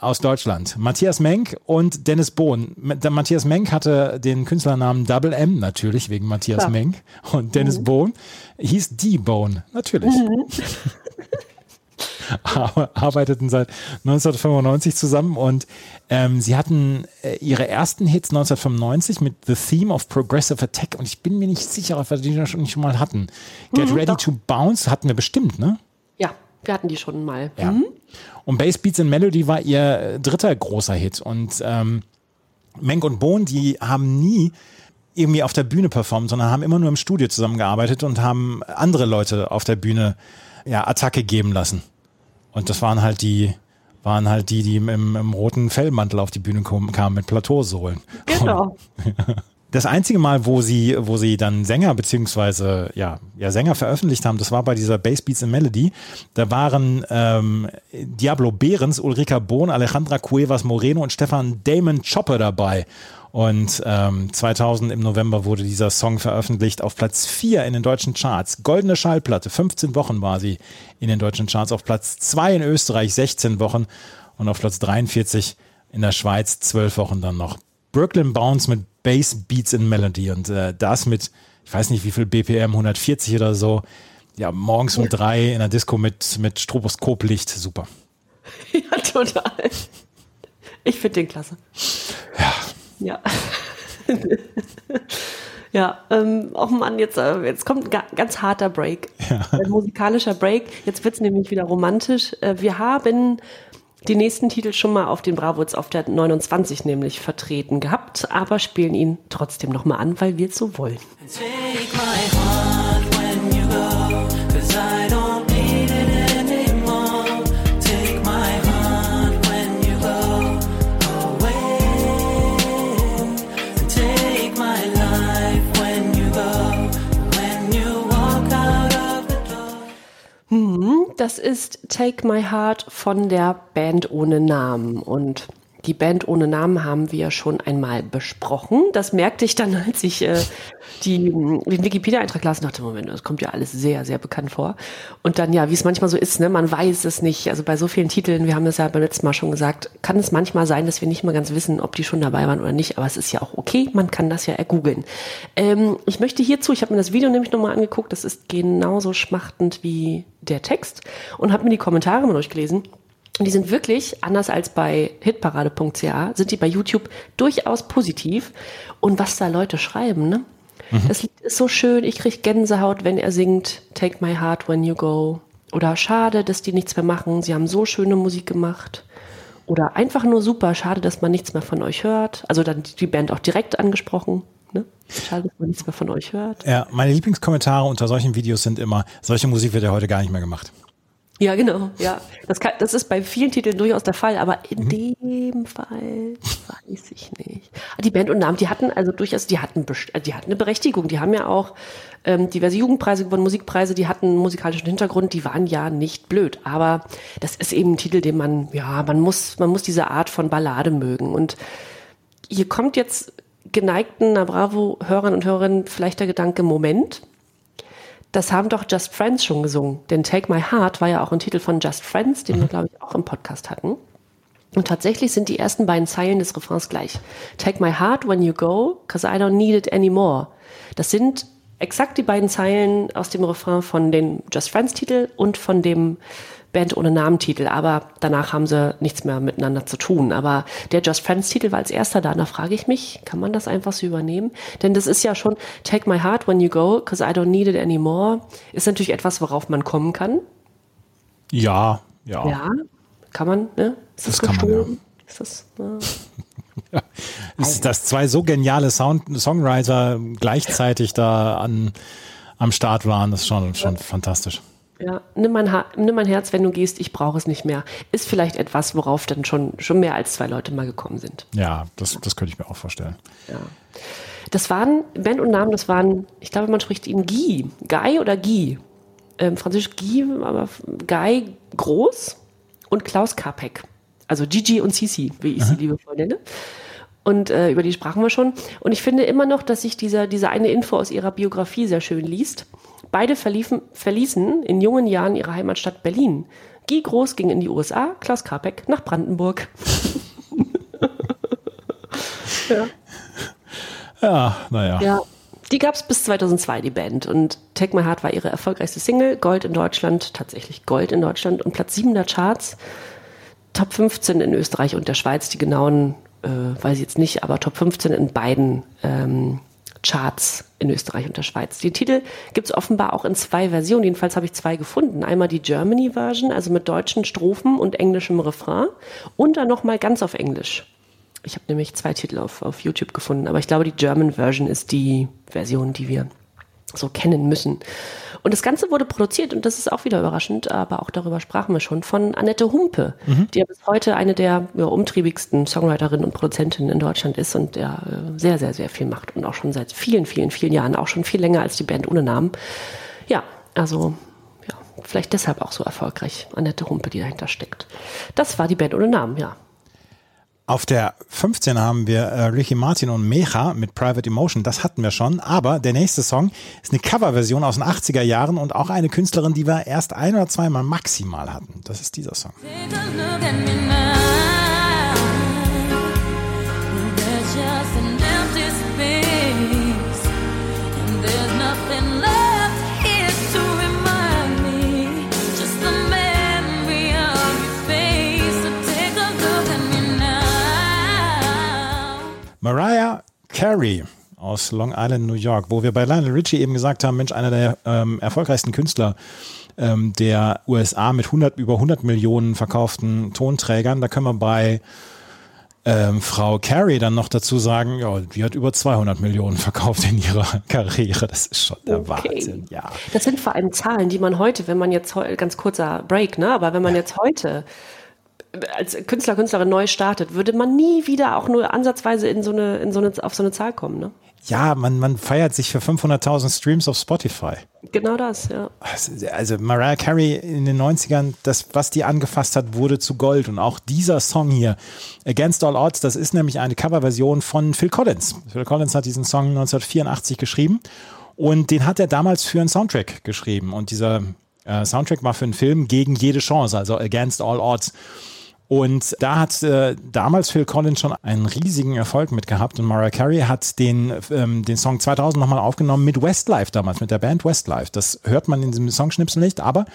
aus Deutschland. Matthias Menk und Dennis Bohn. Matthias Menk hatte den Künstlernamen Double M, natürlich wegen Matthias Klar. Menk. Und Dennis mhm. Bohn hieß D-Bone, natürlich. Mhm. arbeiteten seit 1995 zusammen und ähm, sie hatten äh, ihre ersten Hits 1995 mit The Theme of Progressive Attack und ich bin mir nicht sicher, ob wir die schon nicht schon mal hatten. Get mhm, Ready doch. to Bounce hatten wir bestimmt, ne?
Ja, wir hatten die schon mal.
Ja. Mhm. Und Bass Beats and Melody war ihr äh, dritter großer Hit. Und ähm, Menk und Bohn, die haben nie irgendwie auf der Bühne performt, sondern haben immer nur im Studio zusammengearbeitet und haben andere Leute auf der Bühne ja, Attacke geben lassen. Und das waren halt die, waren halt die, die im, im roten Fellmantel auf die Bühne kamen mit Plateausohlen.
Genau.
Das einzige Mal, wo sie, wo sie dann Sänger beziehungsweise ja, ja Sänger veröffentlicht haben, das war bei dieser Bass Beats and Melody. Da waren ähm, Diablo Behrens, Ulrika Bohn, Alejandra Cuevas Moreno und Stefan Damon Chopper dabei. Und ähm, 2000 im November wurde dieser Song veröffentlicht auf Platz 4 in den deutschen Charts. Goldene Schallplatte, 15 Wochen war sie in den deutschen Charts. Auf Platz 2 in Österreich 16 Wochen und auf Platz 43 in der Schweiz 12 Wochen dann noch. Brooklyn Bounce mit Bass Beats in Melody und äh, das mit, ich weiß nicht wie viel BPM, 140 oder so. Ja, morgens um drei in der Disco mit, mit Stroboskoplicht, super.
Ja, total. Ich finde den klasse.
Ja.
Ja. ja, ähm, oh Mann, jetzt, äh, jetzt kommt ein ga ganz harter Break.
Ja.
Ein musikalischer Break. Jetzt wird's nämlich wieder romantisch. Äh, wir haben die nächsten Titel schon mal auf den Bravos auf der 29 nämlich vertreten gehabt, aber spielen ihn trotzdem nochmal an, weil wir es so wollen.
Take my heart
das ist Take My Heart von der Band ohne Namen. Und die Band ohne Namen haben wir schon einmal besprochen. Das merkte ich dann, als ich äh, die, den Wikipedia-Eintrag las und dachte, Moment, das kommt ja alles sehr, sehr bekannt vor. Und dann, ja, wie es manchmal so ist, ne, man weiß es nicht. Also bei so vielen Titeln, wir haben das ja beim letzten Mal schon gesagt, kann es manchmal sein, dass wir nicht mal ganz wissen, ob die schon dabei waren oder nicht. Aber es ist ja auch okay, man kann das ja ergoogeln. Ähm, ich möchte hierzu, ich habe mir das Video nämlich nochmal angeguckt, das ist genauso schmachtend wie der Text und habe mir die Kommentare mal durchgelesen. Und die sind wirklich, anders als bei hitparade.ca, sind die bei YouTube durchaus positiv. Und was da Leute schreiben, ne? Das Lied ist so schön, ich krieg Gänsehaut, wenn er singt Take My Heart When You Go. Oder schade, dass die nichts mehr machen. Sie haben so schöne Musik gemacht. Oder einfach nur super, schade, dass man nichts mehr von euch hört. Also dann die Band auch direkt angesprochen. Ne? Schade, dass man nichts mehr von euch hört.
Ja, meine Lieblingskommentare unter solchen Videos sind immer, solche Musik wird ja heute gar nicht mehr gemacht.
Ja, genau. Ja, das, kann, das ist bei vielen Titeln durchaus der Fall, aber in dem Fall weiß ich nicht. Die Band und Namen, die hatten also durchaus, die hatten, äh, die hatten eine Berechtigung. Die haben ja auch ähm, diverse Jugendpreise gewonnen, Musikpreise, die hatten einen musikalischen Hintergrund, die waren ja nicht blöd. Aber das ist eben ein Titel, den man, ja, man muss, man muss diese Art von Ballade mögen. Und hier kommt jetzt geneigten Na Bravo-Hörern und Hörerinnen vielleicht der Gedanke, Moment, das haben doch Just Friends schon gesungen. Denn Take My Heart war ja auch ein Titel von Just Friends, den wir, glaube ich, auch im Podcast hatten. Und tatsächlich sind die ersten beiden Zeilen des Refrains gleich. Take my heart when you go, cause I don't need it anymore. Das sind exakt die beiden Zeilen aus dem Refrain von dem Just Friends Titel und von dem Band ohne Namen-Titel, aber danach haben sie nichts mehr miteinander zu tun. Aber der Just Friends-Titel war als erster da. Da frage ich mich, kann man das einfach so übernehmen? Denn das ist ja schon Take my heart when you go, cause I don't need it anymore. Ist natürlich etwas, worauf man kommen kann.
Ja, ja.
Ja, kann man, ne? Ist das,
Das kann man,
gestohlen? Ist das, äh,
Ist, dass zwei so geniale Sound Songwriter gleichzeitig da an, am Start waren, das ist schon, schon fantastisch.
Ja, nimm mein, ha nimm mein Herz, wenn du gehst, ich brauche es nicht mehr. Ist vielleicht etwas, worauf dann schon, schon mehr als zwei Leute mal gekommen sind.
Ja, das, das könnte ich mir auch vorstellen.
Ja. Das waren, Band und Namen, das waren, ich glaube, man spricht ihn Guy. Guy oder Guy? Ähm, Französisch Guy, aber Guy groß und Klaus Kapek. Also Gigi und Sisi, wie ich sie liebevoll nenne. Und äh, über die sprachen wir schon. Und ich finde immer noch, dass sich dieser, diese eine Info aus ihrer Biografie sehr schön liest. Beide verliefen, verließen in jungen Jahren ihre Heimatstadt Berlin. Guy Groß ging in die USA, Klaus Kapek nach Brandenburg.
Ja, naja.
Ja, die gab es bis 2002, die Band. Und Take My Heart war ihre erfolgreichste Single. Gold in Deutschland, tatsächlich Gold in Deutschland und Platz 7 der Charts. Top 15 in Österreich und der Schweiz. Die genauen äh, weiß ich jetzt nicht, aber Top 15 in beiden ähm, Charts in Österreich und der Schweiz. Die Titel gibt es offenbar auch in zwei Versionen. Jedenfalls habe ich zwei gefunden. Einmal die Germany-Version, also mit deutschen Strophen und englischem Refrain. Und dann nochmal ganz auf Englisch. Ich habe nämlich zwei Titel auf, auf YouTube gefunden, aber ich glaube, die German Version ist die Version, die wir so kennen müssen. Und das Ganze wurde produziert, und das ist auch wieder überraschend, aber auch darüber sprachen wir schon, von Annette Humpe, die ja bis heute eine der ja, umtriebigsten Songwriterinnen und Produzentinnen in Deutschland ist und der äh, sehr, sehr, sehr viel macht und auch schon seit vielen, vielen, vielen Jahren, auch schon viel länger als die Band ohne Namen. Ja, also ja, vielleicht deshalb auch so erfolgreich, Annette Humpe, die dahinter steckt. Das war die Band ohne Namen, ja.
Auf der 15 haben wir äh, Ricky Martin und Mecha mit Private Emotion. Das hatten wir schon. Aber der nächste Song ist eine Coverversion aus den 80er Jahren und auch eine Künstlerin, die wir erst ein oder zweimal maximal hatten. Das ist dieser Song.
Take
Mariah Carey aus Long Island, New York, wo wir bei Lionel Richie eben gesagt haben, Mensch, einer der ähm, erfolgreichsten Künstler ähm, der USA mit 100, über 100 Millionen verkauften Tonträgern. Da können wir bei ähm, Frau Carey dann noch dazu sagen, ja, die hat über 200 Millionen verkauft in ihrer Karriere. Das ist schon der
Okay.
Wahnsinn, ja.
Das sind vor allem Zahlen, die man heute, wenn man jetzt ganz kurzer Break, ne, aber wenn man jetzt heute als Künstler, Künstlerin neu startet, würde man nie wieder auch nur ansatzweise in so eine, in so eine, auf so eine Zahl kommen, ne?
Ja, man, man feiert sich für 500.000 Streams auf Spotify.
Genau das, ja.
Also Mariah Carey in den 90ern, das, was die angefasst hat, wurde zu Gold. Und auch dieser Song hier, Against All Odds, das ist nämlich eine Coverversion von Phil Collins. Phil Collins hat diesen Song 1984 geschrieben und den hat er damals für einen Soundtrack geschrieben. Und dieser äh, Soundtrack war für einen Film gegen jede Chance, also Against All Odds. Und da hat äh, damals Phil Collins schon einen riesigen Erfolg mit gehabt und Mariah Carey hat den, ähm, den Song 2000 nochmal aufgenommen mit Westlife damals, mit der Band Westlife. Das hört man in diesem Songschnipsel nicht, aber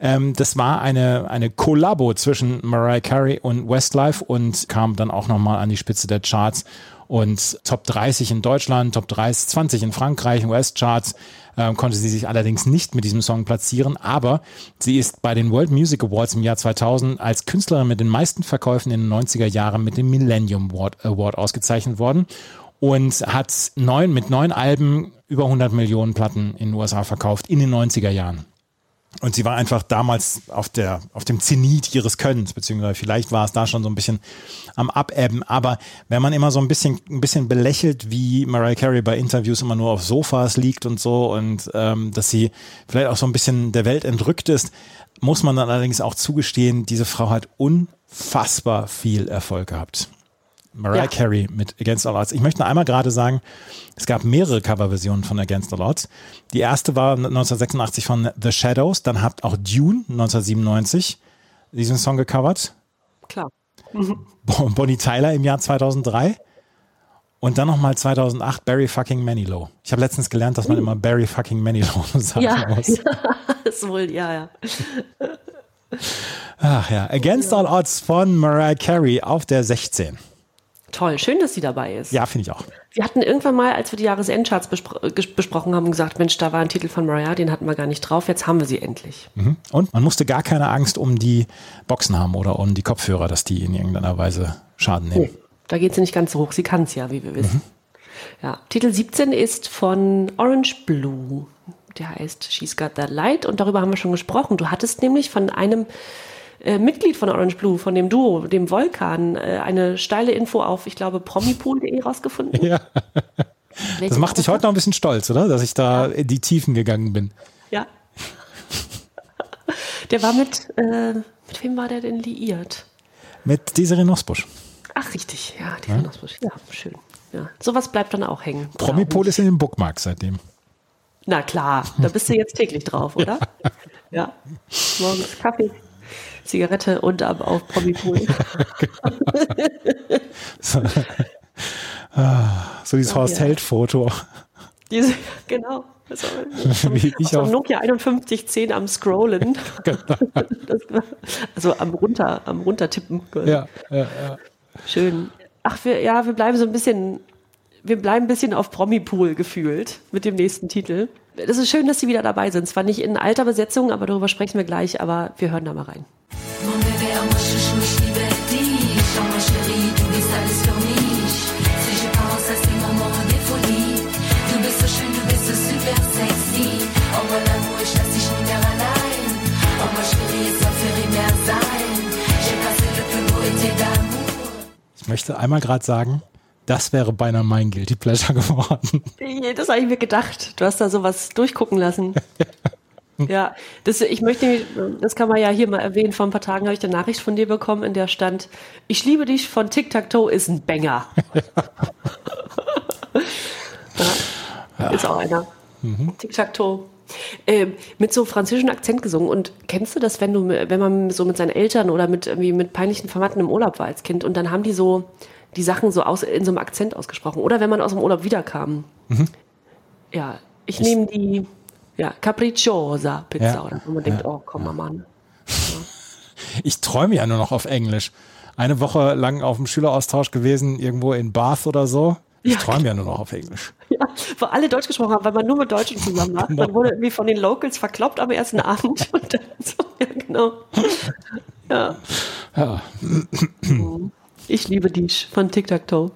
ähm, das war eine, eine Kollabo zwischen Mariah Carey und Westlife und kam dann auch nochmal an die Spitze der Charts und Top 30 in Deutschland, Top 30, 20 in Frankreich, US-Charts, ähm, konnte sie sich allerdings nicht mit diesem Song platzieren, aber sie ist bei den World Music Awards im Jahr 2000 als Künstlerin mit den meisten Verkäufen in den 90er Jahren mit dem Millennium Award, Award ausgezeichnet worden und hat neun, mit neun Alben über 100 Millionen Platten in den USA verkauft in den 90er Jahren. Und sie war einfach damals auf der, auf dem Zenit ihres Könnens, beziehungsweise vielleicht war es da schon so ein bisschen am Abebben. Aber wenn man immer so ein bisschen, ein bisschen belächelt, wie Mariah Carey bei Interviews immer nur auf Sofas liegt und so und ähm, dass sie vielleicht auch so ein bisschen der Welt entrückt ist, muss man dann allerdings auch zugestehen, diese Frau hat unfassbar viel Erfolg gehabt. Mariah
Ja.
Carey mit Against All Odds. Ich möchte noch einmal gerade sagen, es gab mehrere Coverversionen von Against All Odds. Die erste war 1986 von The Shadows, dann hat auch Dune 1997 diesen Song gecovert.
Klar.
Bon- Bonnie Tyler im Jahr 2003 und dann nochmal 2008 Barry fucking Manilow. Ich habe letztens gelernt, dass man immer Barry fucking Manilow sagen
Ja,
muss.
ist wohl, ja, ja.
Ach ja, Against All Odds von Mariah Carey auf der 16.
Toll, schön, dass sie dabei ist.
Ja, finde ich auch.
Wir hatten irgendwann mal, als wir die Jahresendcharts bespro ges- besprochen haben, gesagt, Mensch, da war ein Titel von Mariah, den hatten wir gar nicht drauf, jetzt haben wir sie endlich.
Und man musste gar keine Angst um die Boxen haben oder um die Kopfhörer, dass die in irgendeiner Weise Schaden nehmen.
Da geht sie nicht ganz so hoch, sie kann es ja, wie wir wissen. Ja, Titel 17 ist von Orange Blue. Der heißt She's Got That Light und darüber haben wir schon gesprochen. Du hattest nämlich von einem äh, Mitglied von Orange Blue, von dem Duo, dem Vulkan, äh, eine steile Info auf, ich glaube, promipool.de rausgefunden.
Ja, das macht dich heute noch ein bisschen stolz, oder? Dass ich da in die Tiefen gegangen bin.
Ja. Der war mit, äh, mit wem war der denn liiert?
Mit Desiree Nosbusch.
Ach, richtig, ja, die von Osbusch. Ja, schön. Ja, sowas bleibt dann auch hängen. Oder
Promipol ist in den Bookmark seitdem.
Na klar, da bist du jetzt täglich drauf, oder? Ja. Morgens Kaffee, Zigarette und ab auf Promipool.
So, Ah, so dieses Horst
ja.
Held-Foto.
Diese, genau. Also,
Wie ich
auf Nokia 5110 am Scrollen.
Genau.
Also am runter, am runtertippen.
Ja, ja, ja.
Schön. Ach, wir, ja, wir bleiben so ein bisschen, wir bleiben ein bisschen auf Promipool gefühlt mit dem nächsten Titel es ist schön, dass Sie wieder dabei sind. Zwar nicht in alter Besetzung, aber darüber sprechen wir gleich, aber wir hören da mal rein.
Ich
möchte einmal gerade sagen, das wäre beinahe mein Guilty Pleasure geworden.
Das habe ich mir gedacht. Du hast da sowas durchgucken lassen. Ja, das, ich möchte, das kann man ja hier mal erwähnen. Vor ein paar Tagen habe ich eine Nachricht von dir bekommen, in der stand, ich liebe dich von Tic Tac Toe ist ein Banger. ja, Ist auch einer. Tic Tac Toe. Ähm, mit so französischen Akzent gesungen. Und kennst du das, wenn du, wenn man so mit seinen Eltern oder mit irgendwie mit peinlichen Verwandten im Urlaub war als Kind und dann haben die so die Sachen so aus, in so einem Akzent ausgesprochen. Oder wenn man aus dem Urlaub wiederkam. Ja, ich nehme die ja, Capricciosa Pizza.
Ja.
Oder wo man denkt, oh, komm mal, Mann.
Ich träume ja nur noch auf Englisch. Eine Woche lang auf dem Schüleraustausch gewesen, irgendwo in Bath oder so. Ich
Ja.
träume ja nur noch auf Englisch.
Ja, wo alle Deutsch gesprochen haben, weil man nur mit Deutschen zusammen war.
Genau.
Man wurde irgendwie von den Locals verkloppt am ersten Abend. Und dann so, ja, genau. Ja.
Ja.
Ich liebe dich von Tic Tac Toe.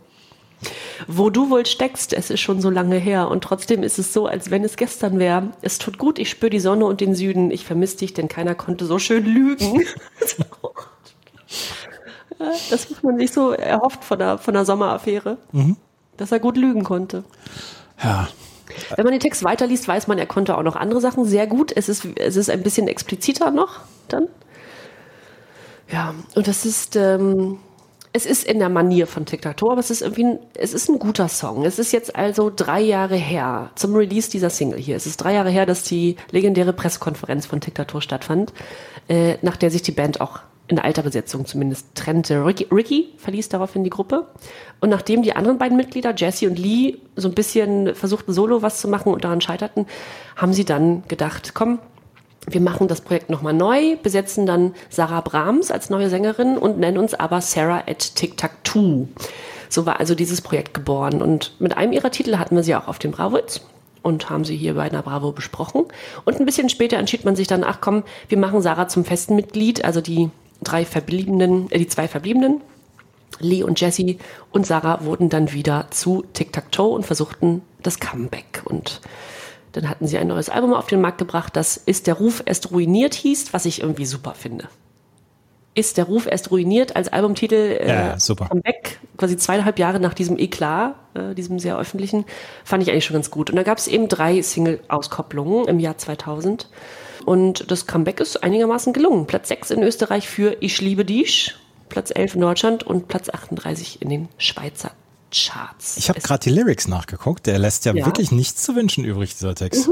Wo du wohl steckst, es ist schon so lange her und trotzdem ist es so, als wenn es gestern wäre. Es tut gut, ich spüre die Sonne und den Süden. Ich vermisse dich, denn keiner konnte so schön lügen. Das muss man sich so erhofft von der, von der Sommeraffäre, dass er gut lügen konnte.
Ja.
Wenn man den Text weiterliest, weiß man, er konnte auch noch andere Sachen sehr gut. Es ist, es ist ein bisschen expliziter noch dann. Ja, und das ist, ähm, es ist in der Manier von Tic aber es ist irgendwie, ein, es ist ein guter Song. Es ist jetzt also drei Jahre her zum Release dieser Single hier. Es ist drei Jahre her, dass die legendäre Pressekonferenz von Tic stattfand, äh, nach der sich die Band auch in alter Besetzung zumindest trennte. Ricky, Ricky verließ daraufhin die Gruppe. Und nachdem die anderen beiden Mitglieder, Jesse und Lee, so ein bisschen versuchten, solo was zu machen und daran scheiterten, haben sie dann gedacht, komm, wir machen das Projekt nochmal neu, besetzen dann Sarah Brahms als neue Sängerin und nennen uns aber Sarah at Tic Tac Two. So war also dieses Projekt geboren. Und mit einem ihrer Titel hatten wir sie auch auf dem Bravoitz und haben sie hier bei einer Bravo besprochen. Und ein bisschen später entschied man sich dann, ach komm, wir machen Sarah zum festen Mitglied, also die drei verbliebenen, äh, die zwei verbliebenen. Lee und Jesse und Sarah wurden dann wieder zu Tic Tac Toe und versuchten das Comeback. Und dann hatten sie ein neues Album auf den Markt gebracht, das Ist der Ruf erst ruiniert hieß, was ich irgendwie super finde. Ist der Ruf erst ruiniert als Albumtitel äh,
Ja, super.
Comeback, quasi zweieinhalb Jahre nach diesem Eklat, äh, diesem sehr öffentlichen, fand ich eigentlich schon ganz gut. Und da gab es eben drei Single-Auskopplungen im Jahr 2000. Und das Comeback ist einigermaßen gelungen. Platz 6 in Österreich für Ich liebe dich, Platz 11 in Deutschland und Platz 38 in den Schweizer Charts.
Ich habe gerade die Lyrics nachgeguckt. Der lässt ja,
Ja.
wirklich nichts zu wünschen übrig, dieser Text.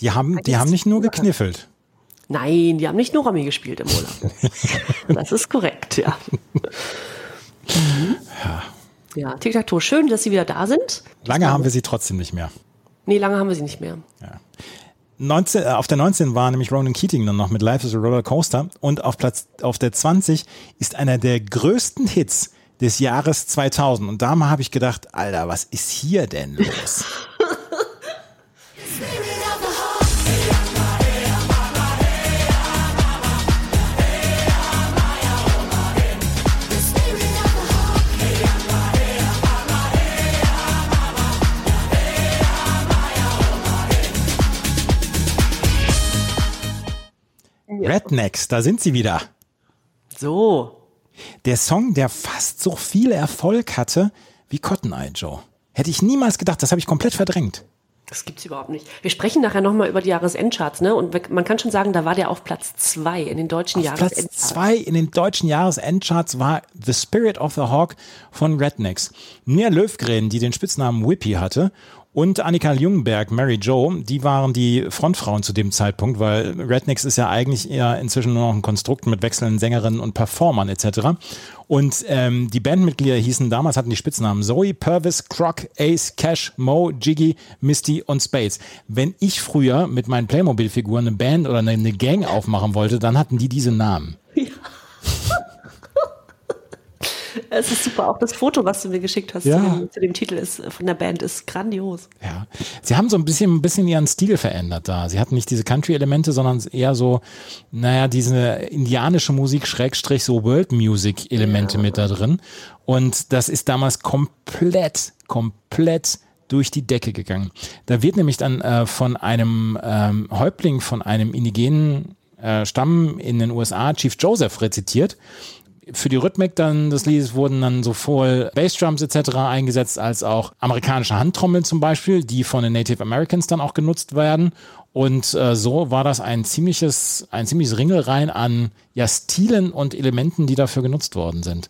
Die haben, die haben nicht nur gekniffelt.
Nein, die haben nicht nur Romy gespielt im Urlaub. das ist korrekt, ja. Ja, Tic Tac Toe, schön, dass Sie wieder da sind.
Lange haben wir sie trotzdem nicht mehr.
Nee, lange haben wir sie nicht mehr.
19, äh, auf der 19 war nämlich Ronan Keating dann noch mit Life is a Roller Coaster und auf Platz auf der 20 ist einer der größten Hits des Jahres 2000 und da mal habe ich gedacht, Alter, was ist hier denn los? Rednecks, da sind sie wieder.
So.
Der Song, der fast so viel Erfolg hatte wie Cotton Eye Joe. Hätte ich niemals gedacht, das habe ich komplett verdrängt.
Das gibt's überhaupt nicht. Wir sprechen nachher nochmal über die Jahresendcharts, ne? Und man kann schon sagen, da war der auf Platz zwei in den deutschen
Platz
Jahresendcharts.
zwei in den deutschen Jahresendcharts war The Spirit of the Hawk von Rednecks. Nia Löfgren, die den Spitznamen Whippy hatte, und Annika Ljungberg, Mary Jo, die waren die Frontfrauen zu dem Zeitpunkt, weil Rednecks ist ja eigentlich eher inzwischen nur noch ein Konstrukt mit wechselnden Sängerinnen und Performern etc. Und ähm, die Bandmitglieder hießen damals, hatten die Spitznamen Zoe, Purvis, Croc, Ace, Cash, Mo, Jiggy, Misty und Spades. Wenn ich früher mit meinen Playmobil-Figuren eine Band oder eine Gang aufmachen wollte, dann hatten die diese Namen.
Es ist super. Auch das Foto, was du mir geschickt hast
Ja.
zu, dem, zu dem Titel ist, von der Band ist grandios.
Ja, sie haben so ein bisschen, ein bisschen ihren Stil verändert da. Sie hatten nicht diese Country-Elemente, sondern eher so, naja, diese indianische Musik, Schrägstrich, so World-Music-Elemente mit da drin. Und das ist damals komplett, komplett durch die Decke gegangen. Da wird nämlich dann äh, von einem ähm, Häuptling von einem indigenen äh, Stamm in den USA, Chief Joseph, rezitiert Für die Rhythmik dann des Liedes wurden dann sowohl Bassdrums etc. eingesetzt, als auch amerikanische Handtrommeln zum Beispiel, die von den Native Americans dann auch genutzt werden. Und äh, so war das ein ziemliches, ein ziemliches Ringelrein an ja, Stilen und Elementen, die dafür genutzt worden sind.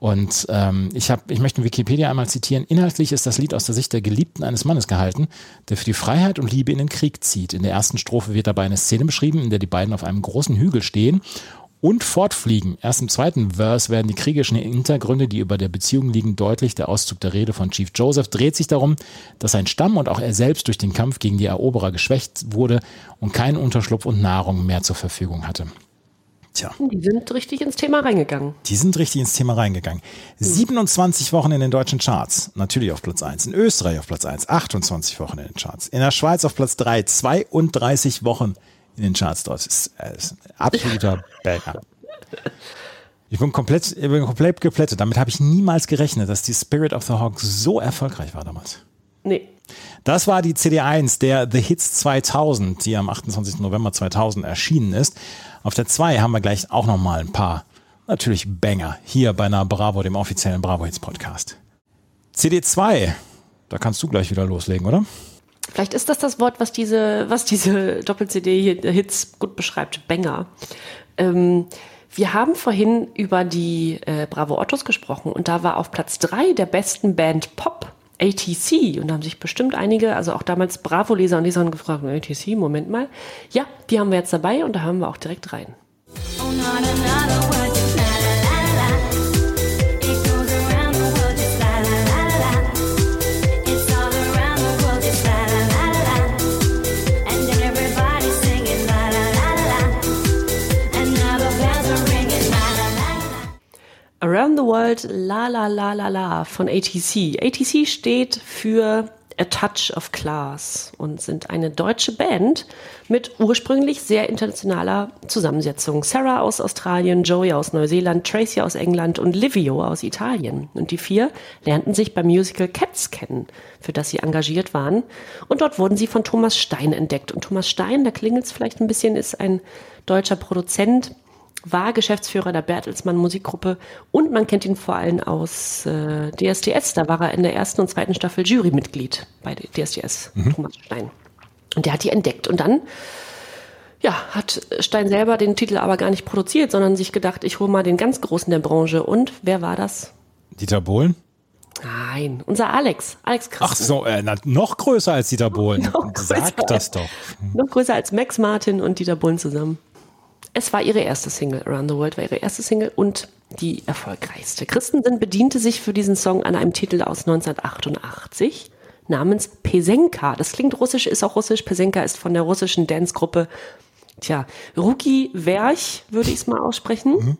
Und ähm, ich, hab, ich möchte Wikipedia einmal zitieren. Inhaltlich ist das Lied aus der Sicht der Geliebten eines Mannes gehalten, der für die Freiheit und Liebe in den Krieg zieht. In der ersten Strophe wird dabei eine Szene beschrieben, in der die beiden auf einem großen Hügel stehen und fortfliegen. Erst im zweiten Verse werden die kriegerischen Hintergründe, die über der Beziehung liegen, deutlich. Der Auszug der Rede von Chief Joseph dreht sich darum, dass sein Stamm und auch er selbst durch den Kampf gegen die Eroberer geschwächt wurde und keinen Unterschlupf und Nahrung mehr zur Verfügung hatte. Tja.
Die sind richtig ins Thema reingegangen.
Die sind richtig ins Thema reingegangen. 27 Wochen in den deutschen Charts, natürlich auf Platz 1. In Österreich auf Platz 1, 28 Wochen in den Charts. In der Schweiz auf Platz 3, 32 Wochen in den Charts dort. Das ist, äh, ist ein absoluter Banger. Ich bin komplett, ich bin komplett geplättet. Damit habe ich niemals gerechnet, dass die Spirit of the Hawk so erfolgreich war damals.
Nee.
Das war die CD1 der The Hits 2000, die am 28. November 2000 erschienen ist. Auf der 2 haben wir gleich auch noch mal ein paar, natürlich Banger, hier bei einer Bravo, dem offiziellen Bravo Hits Podcast. CD2, da kannst du gleich wieder loslegen, oder?
Vielleicht ist das das Wort, was diese, was diese Doppel-CD äh, Hits gut beschreibt. Banger. Ähm, wir haben vorhin über die äh, Bravo Ottos gesprochen und da war auf Platz drei der besten Band Pop ATC und da haben sich bestimmt einige, also auch damals Bravo-Leser und Leserinnen gefragt, ATC, Moment mal. Ja, die haben wir jetzt dabei und da haben wir auch direkt rein.
Oh, not Around the World La La La La La
von ATC. ATC steht für A Touch of Class und sind eine deutsche Band mit ursprünglich sehr internationaler Zusammensetzung. Sarah aus Australien, Joey aus Neuseeland, Tracy aus England und Livio aus Italien. Und die vier lernten sich beim Musical Cats kennen, für das sie engagiert waren. Und dort wurden sie von Thomas Stein entdeckt. Und Thomas Stein, da klingelt es vielleicht ein bisschen, ist ein deutscher Produzent, war Geschäftsführer der Bertelsmann Musikgruppe und man kennt ihn vor allem aus äh, DSDS. Da war er in der ersten und zweiten Staffel Jurymitglied bei DSDS, Thomas Stein. Und der hat die entdeckt. Und dann ja, hat Stein selber den Titel aber gar nicht produziert, sondern sich gedacht, ich hole mal den ganz Großen der Branche. Und wer war das?
Dieter Bohlen?
Nein, unser Alex. Alex Christen.
Ach so, äh, na, noch größer als Dieter Bohlen. Sag das doch.
Noch größer als Max Martin und Dieter Bohlen zusammen. Es war ihre erste Single, Around the World war ihre erste Single und die erfolgreichste. Christensen bediente sich für diesen Song an einem Titel aus 1988 namens Pesenka. Das klingt russisch, ist auch russisch. Pesenka ist von der russischen Dancegruppe, tja, Ruki Werch, würde ich es mal aussprechen.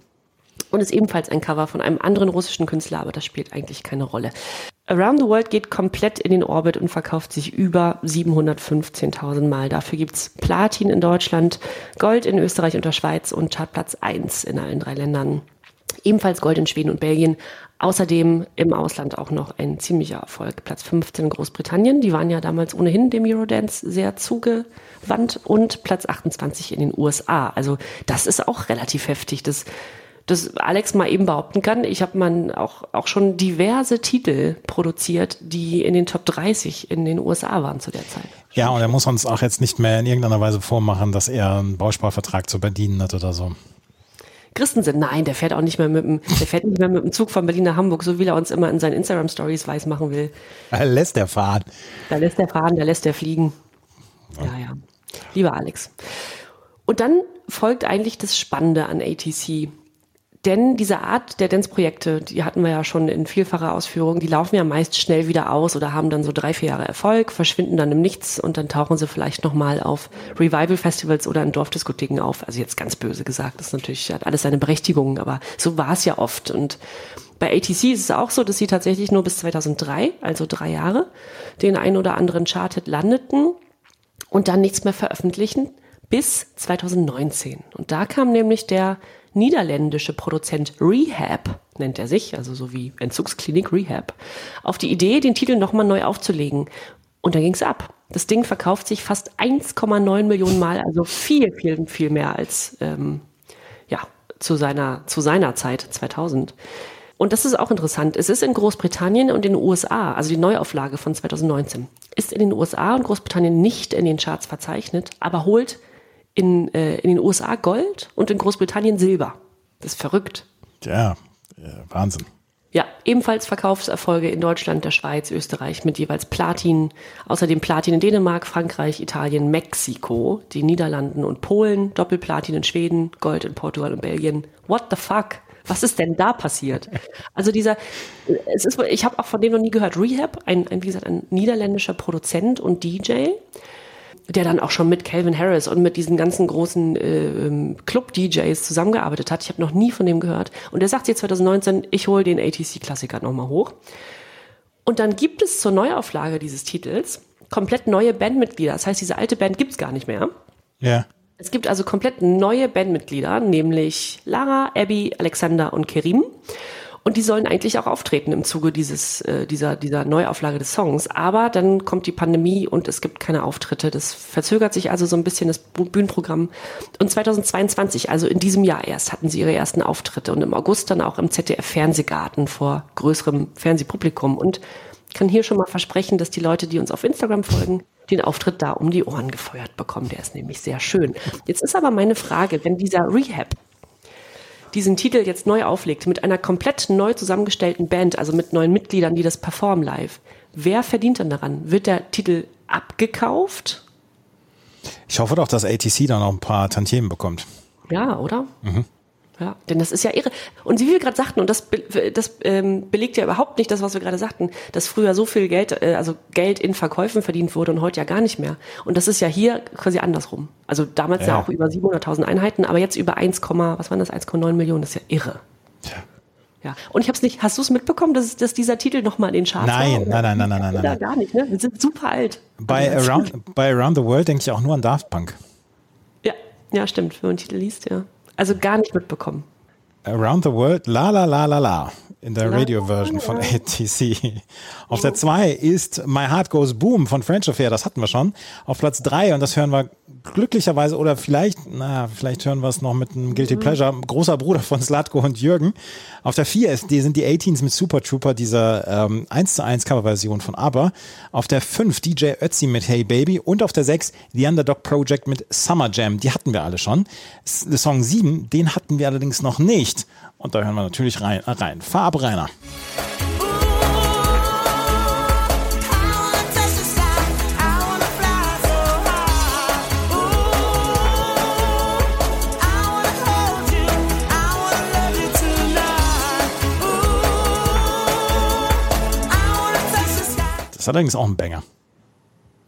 Und ist ebenfalls ein Cover von einem anderen russischen Künstler, aber das spielt eigentlich keine Rolle. Around the World geht komplett in den Orbit und verkauft sich über 715.000 Mal. Dafür gibt's Platin in Deutschland, Gold in Österreich und der Schweiz und Chartplatz 1 in allen drei Ländern. Ebenfalls Gold in Schweden und Belgien. Außerdem im Ausland auch noch ein ziemlicher Erfolg. Platz 15 in Großbritannien. Die waren ja damals ohnehin dem Eurodance sehr zugewandt. Und Platz 28 in den USA. Also das ist auch relativ heftig. Das dass Alex mal eben behaupten kann, ich habe man auch, auch schon diverse Titel produziert, die in den Top 30 in den USA waren zu der Zeit.
Ja, und er muss uns auch jetzt nicht mehr in irgendeiner Weise vormachen, dass er einen Bausparvertrag zu bedienen hat oder so.
Christensen, nein, der fährt auch nicht mehr mit dem, der fährt nicht mehr mit dem Zug von Berlin nach Hamburg, so wie er uns immer in seinen Instagram Stories weiß machen will.
Er lässt er fahren.
Da lässt er fahren, da lässt er fliegen. Ja, ja. Lieber Alex. Und dann folgt eigentlich das Spannende an ATC. Denn diese Art der Dance-Projekte, die hatten wir ja schon in vielfacher Ausführung, die laufen ja meist schnell wieder aus oder haben dann so drei, vier Jahre Erfolg, verschwinden dann im Nichts und dann tauchen sie vielleicht nochmal auf Revival-Festivals oder in Dorfdiskotheken auf. Also jetzt ganz böse gesagt, das ist natürlich, hat alles seine Berechtigung, aber so war es ja oft. Und bei ATC ist es auch so, dass sie tatsächlich nur bis 2003, also drei Jahre, den ein oder anderen Charted landeten und dann nichts mehr veröffentlichen bis 2019. Und da kam nämlich der niederländische Produzent Rehab, nennt er sich, also so wie Entzugsklinik Rehab, auf die Idee, den Titel nochmal neu aufzulegen. Und dann ging's ab. Das Ding verkauft sich fast 1,9 Millionen Mal, also viel, viel, viel mehr als ähm, ja, zu seiner, zu seiner Zeit, 2000. Und das ist auch interessant. Es ist in Großbritannien und in den USA, also die Neuauflage von 2019, ist in den USA und Großbritannien nicht in den Charts verzeichnet, aber holt in, äh, in den USA Gold und in Großbritannien Silber. Das ist verrückt.
Ja, äh, Wahnsinn.
Ja, ebenfalls Verkaufserfolge in Deutschland, der Schweiz, Österreich mit jeweils Platin. Außerdem Platin in Dänemark, Frankreich, Italien, Mexiko, die Niederlanden und Polen, Doppelplatin in Schweden, Gold in Portugal und Belgien. What the fuck? Was ist denn da passiert? Also dieser, es ist, ich habe auch von dem noch nie gehört. Rehab, ein, ein wie gesagt ein niederländischer Produzent und DJ, der dann auch schon mit Calvin Harris und mit diesen ganzen großen äh, Club-DJs zusammengearbeitet hat. Ich habe noch nie von dem gehört. Und der sagt jetzt 2019, ich hole den ATC-Klassiker nochmal hoch. Und dann gibt es zur Neuauflage dieses Titels komplett neue Bandmitglieder. Das heißt, diese alte Band gibt's gar nicht mehr.
Ja.
Es gibt also komplett neue Bandmitglieder, nämlich Lara, Abby, Alexander und Kerim. Und die sollen eigentlich auch auftreten im Zuge dieses, äh, dieser, dieser Neuauflage des Songs. Aber dann kommt die Pandemie und es gibt keine Auftritte. Das verzögert sich also so ein bisschen das Bühnenprogramm. Und 2022, also in diesem Jahr erst, hatten sie ihre ersten Auftritte und im August dann auch im ZDF-Fernsehgarten vor größerem Fernsehpublikum. Und ich kann hier schon mal versprechen, dass die Leute, die uns auf Instagram folgen, den Auftritt da um die Ohren gefeuert bekommen. Der ist nämlich sehr schön. Jetzt ist aber meine Frage, wenn dieser Rehab diesen Titel jetzt neu auflegt, mit einer komplett neu zusammengestellten Band, also mit neuen Mitgliedern, die das performen live, wer verdient dann daran? Wird der Titel abgekauft?
Ich hoffe doch, dass ATC da noch ein paar Tantiemen bekommt.
Ja, oder? Ja, denn das ist ja irre. Und wie wir gerade sagten, und das, be das ähm, belegt ja überhaupt nicht das, was wir gerade sagten, dass früher so viel Geld, äh, also Geld in Verkäufen verdient wurde und heute ja gar nicht mehr. Und das ist ja hier quasi andersrum. Also damals ja,
Ja.
auch über 700.000 Einheiten, aber jetzt über 1, was waren das, 1,9 Millionen, das ist ja irre. Ja, und ich habe es nicht, hast du es mitbekommen, dass, dass dieser Titel nochmal in den Charts
Nein,
war?
nein, nein, nein, nein, nein, nein.
gar nicht, ne? Wir sind super alt.
Bei
Also,
Around, bei Around the World denke ich auch nur an Daft Punk.
Ja, ja, stimmt, wenn man den Titel liest, ja. Also gar nicht mitbekommen.
Around the World, la la la la la, in der Radio-Version von. ATC. Auf der 2 ist My Heart Goes Boom von French Affair, das hatten wir schon. Auf Platz 3, und das hören wir glücklicherweise, oder vielleicht, na, vielleicht hören wir es noch mit einem Guilty Pleasure, großer Bruder von Slatko und Jürgen. Auf der 4 ist, die sind die 18s mit Super Trooper, dieser ähm, 1 zu 1 Coverversion von ABBA. Auf der 5 DJ Ötzi mit Hey Baby und auf der 6 The Underdog Project mit Summer Jam, die hatten wir alle schon. S- Song 7, den hatten wir allerdings noch nicht. Und da hören wir natürlich rein. äh, rein. Rainer. Das ist allerdings auch ein Banger.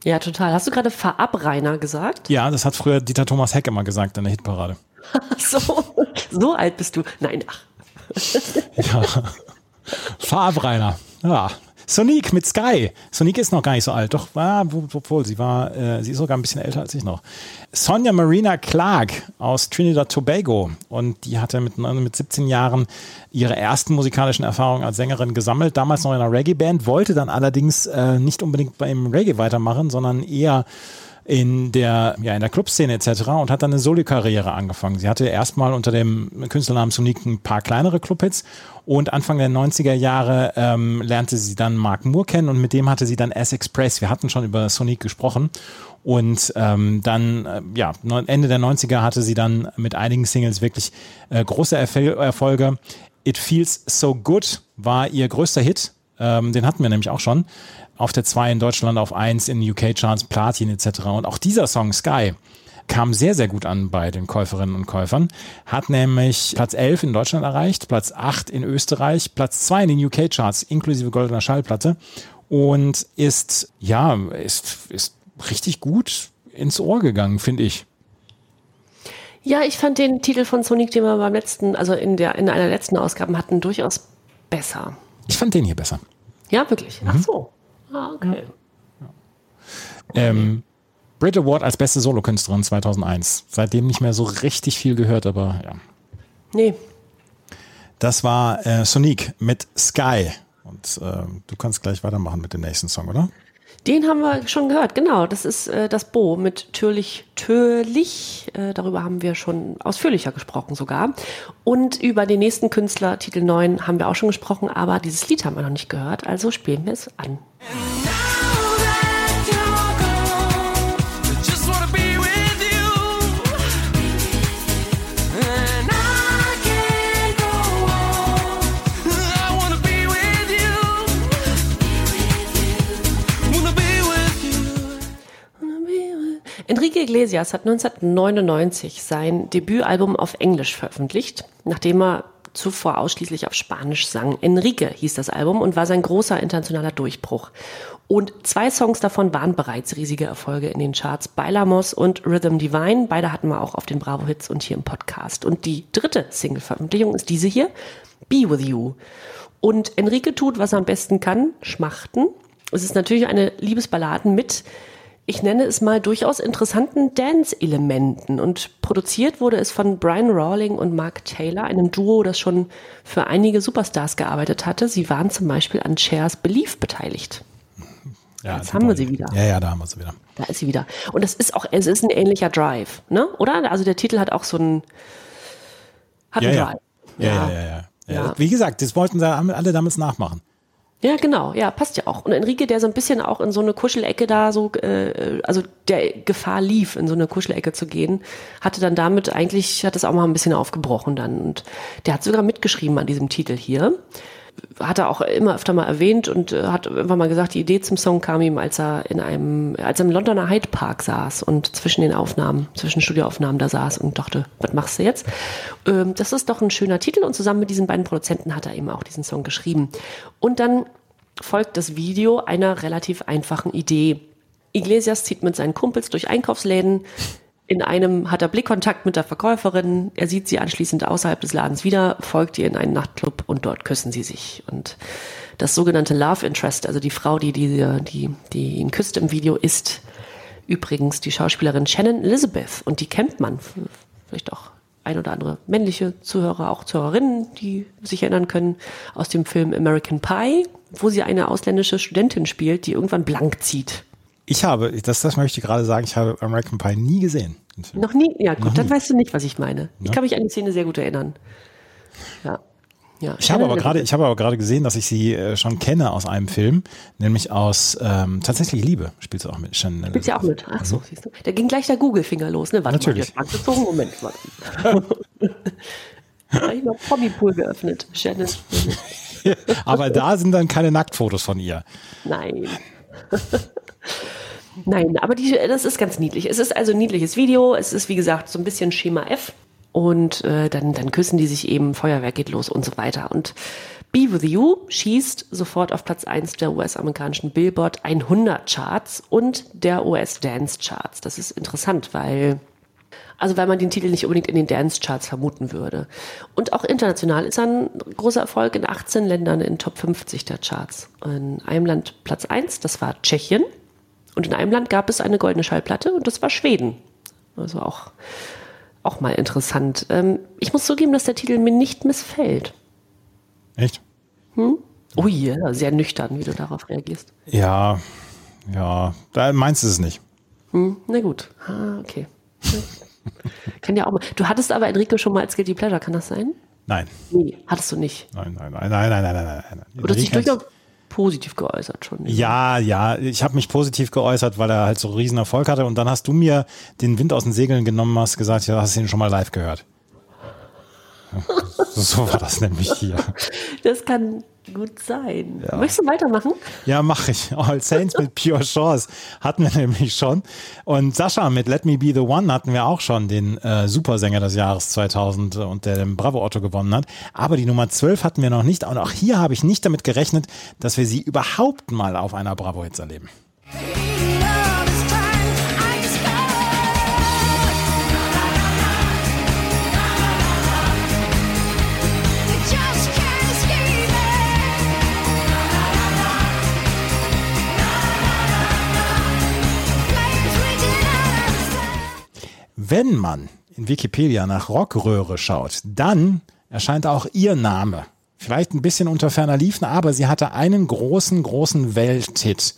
Ja, total. Hast du gerade Verabreiner gesagt?
Ja, das hat früher Dieter Thomas Heck immer gesagt in der Hitparade.
So, so alt bist du. Nein, ach.
Ja. Rainer. Ja. Sonique mit Sky. Sonique ist noch gar nicht so alt, doch war, wo- obwohl sie war, äh, sie ist sogar ein bisschen älter als ich noch. Sonja Marina Clark aus Trinidad Tobago und die hatte mit, mit 17 Jahren ihre ersten musikalischen Erfahrungen als Sängerin gesammelt, damals noch in einer Reggae-Band, wollte dann allerdings äh, nicht unbedingt beim Reggae weitermachen, sondern eher in der, ja, in der Clubszene etc. und hat dann eine Solo-Karriere angefangen. Sie hatte erstmal unter dem Künstlernamen Sonique ein paar kleinere Clubhits und Anfang der 90er Jahre ähm, lernte sie dann Mark Moore kennen und mit dem hatte sie dann S-Express. Wir hatten schon über Sonique gesprochen und ähm, dann, äh, ja, Ende der 90er hatte sie dann mit einigen Singles wirklich äh, große Erfol Erfolge. It Feels So Good war ihr größter Hit. Ähm, den hatten wir nämlich auch schon. Auf der 2 in Deutschland, auf 1 in UK-Charts, Platin etc. Und auch dieser Song Sky kam sehr, sehr gut an bei den Käuferinnen und Käufern. Hat nämlich Platz 11 in Deutschland erreicht, Platz 8 in Österreich, Platz 2 in den UK-Charts, inklusive goldener Schallplatte. Und ist, ja, ist, ist richtig gut ins Ohr gegangen, finde ich.
Ja, ich fand den Titel von Sonic, den wir beim letzten, also in der, in einer der letzten Ausgaben hatten, durchaus besser.
Ich fand den hier besser.
Ja, wirklich. Ach so. Ah, okay.
Ähm, Brit Award als beste Solokünstlerin 2001. Seitdem nicht mehr so richtig viel gehört, aber ja.
Nee.
Das war äh, Sonique mit Sky. Und äh, du kannst gleich weitermachen mit dem nächsten Song, oder?
Den haben wir schon gehört, genau. Das ist äh, das Bo mit Türlich, Türlich. Äh, darüber haben wir schon ausführlicher gesprochen sogar. Und über den nächsten Künstler, Titel 9, haben wir auch schon gesprochen, aber dieses Lied haben wir noch nicht gehört. Also spielen wir es an. Enrique Iglesias hat 1999 sein Debütalbum auf Englisch veröffentlicht, nachdem er zuvor ausschließlich auf Spanisch sang. Enrique hieß das Album und war sein großer internationaler Durchbruch. Und zwei Songs davon waren bereits riesige Erfolge in den Charts, Bailamos und Rhythm Divine. Beide hatten wir auch auf den Bravo Hits und hier im Podcast. Und die dritte Single-Veröffentlichung ist diese hier, Be With You. Und Enrique tut, was er am besten kann, schmachten. Es ist natürlich eine Liebesballaden mit ich nenne es mal durchaus interessanten Dance-Elementen. Und produziert wurde es von Brian Rawling und Mark Taylor, einem Duo, das schon für einige Superstars gearbeitet hatte. Sie waren zum Beispiel an Chairs Belief beteiligt.
Ja,
Jetzt haben wir sie wieder.
Ja, ja, da haben wir sie wieder.
Da ist sie wieder. Und das ist auch, es ist ein ähnlicher Drive, ne? Oder? Also der Titel hat auch so einen, hat
Ja,
einen
ja.
Drive.
Ja, ja, ja, ja. ja.
Ja.
Wie gesagt, das wollten sie alle damals nachmachen.
Ja, genau, ja, passt ja auch. Und Enrique, der so ein bisschen auch in so eine Kuschelecke da so, äh, also der Gefahr lief, in so eine Kuschelecke zu gehen, hatte dann damit eigentlich, hat das auch mal ein bisschen aufgebrochen dann. Und der hat sogar mitgeschrieben an diesem Titel hier. Hat er auch immer öfter mal erwähnt und äh, hat irgendwann mal gesagt, die Idee zum Song kam ihm, als er in einem, als er im Londoner Hyde Park saß und zwischen den Aufnahmen, zwischen Studioaufnahmen da saß und dachte, was machst du jetzt? Ähm, das ist doch ein schöner Titel und zusammen mit diesen beiden Produzenten hat er eben auch diesen Song geschrieben. Und dann folgt das Video einer relativ einfachen Idee. Iglesias zieht mit seinen Kumpels durch Einkaufsläden. In einem hat er Blickkontakt mit der Verkäuferin. Er sieht sie anschließend außerhalb des Ladens wieder, folgt ihr in einen Nachtclub und dort küssen sie sich. Und das sogenannte Love Interest, also die Frau, die, die, die, die ihn küsst im Video, ist übrigens die Schauspielerin Shannon Elizabeth. Und die kennt man. Vielleicht auch ein oder andere männliche Zuhörer, auch Zuhörerinnen, die sich erinnern können, aus dem Film American Pie, wo sie eine ausländische Studentin spielt, die irgendwann blank zieht.
Ich habe, das, das möchte ich gerade sagen, ich habe American Pie nie gesehen.
Noch nie? Ja, gut, dann weißt du nicht, was ich meine. Ich kann mich an die Szene sehr gut erinnern. Ja. ja.
Ich habe aber gerade, ich habe aber gerade gesehen, dass ich sie äh, schon kenne aus einem Film, nämlich aus ähm, tatsächlich Liebe spielt sie auch mit. Shannon
Spielt sie auch mit? Ach so, siehst du. Da ging gleich der Google-Finger los, ne? Warte
Natürlich.
mal, jetzt angezogen. Moment, warte. Habe ich mal Hobbypool geöffnet. Shannon.
Aber da sind dann keine Nacktfotos von ihr.
Nein. Nein, aber die, das ist ganz niedlich. Es ist also ein niedliches Video. Es ist, wie gesagt, so ein bisschen Schema F. Und äh, dann, dann küssen die sich eben, Feuerwerk geht los und so weiter. Und Be With You schießt sofort auf Platz 1 der US-amerikanischen Billboard 100 Charts und der US Dance Charts. Das ist interessant, weil also weil man den Titel nicht unbedingt in den Dance-Charts vermuten würde. Und auch international ist er ein großer Erfolg in 18 Ländern in Top 50 der Charts. In einem Land Platz 1, das war Tschechien. Und in einem Land gab es eine goldene Schallplatte und das war Schweden. Also auch, auch mal interessant. Ähm, ich muss zugeben, dass der Titel mir nicht missfällt.
Echt?
Ui, ja, sehr nüchtern, wie du darauf reagierst.
Ja, ja, da meinst du es nicht.
Hm, na gut. Ah, okay. Kann ja auch mal. Du hattest aber Enrico schon mal als Guilty Pleasure, kann das sein?
Nein,
Nee, hattest du nicht.
nein, nein, nein, nein, nein, nein, nein, nein.
Dich
Enrique-
durchaus positiv geäußert schon.
Ja, ja, ich habe mich positiv geäußert, weil er halt so riesen Erfolg hatte und dann hast du mir den Wind aus den Segeln genommen, hast gesagt, ja, hast du ihn schon mal live gehört. So war das nämlich hier.
Das kann gut sein. Möchtest du weitermachen?
Ja, mache ich. All Saints mit Pure Chance hatten wir nämlich schon. Und Sascha mit Let Me Be the One hatten wir auch schon, den äh, Supersänger des Jahres 2000 und der den Bravo Otto gewonnen hat. Aber die Nummer 12 hatten wir noch nicht. Und auch hier habe ich nicht damit gerechnet, dass wir sie überhaupt mal auf einer Bravo Hits erleben. Wenn man in Wikipedia nach Rockröhre schaut, dann erscheint auch ihr Name. Vielleicht ein bisschen unter ferner Liefen, aber sie hatte einen großen, großen Welthit.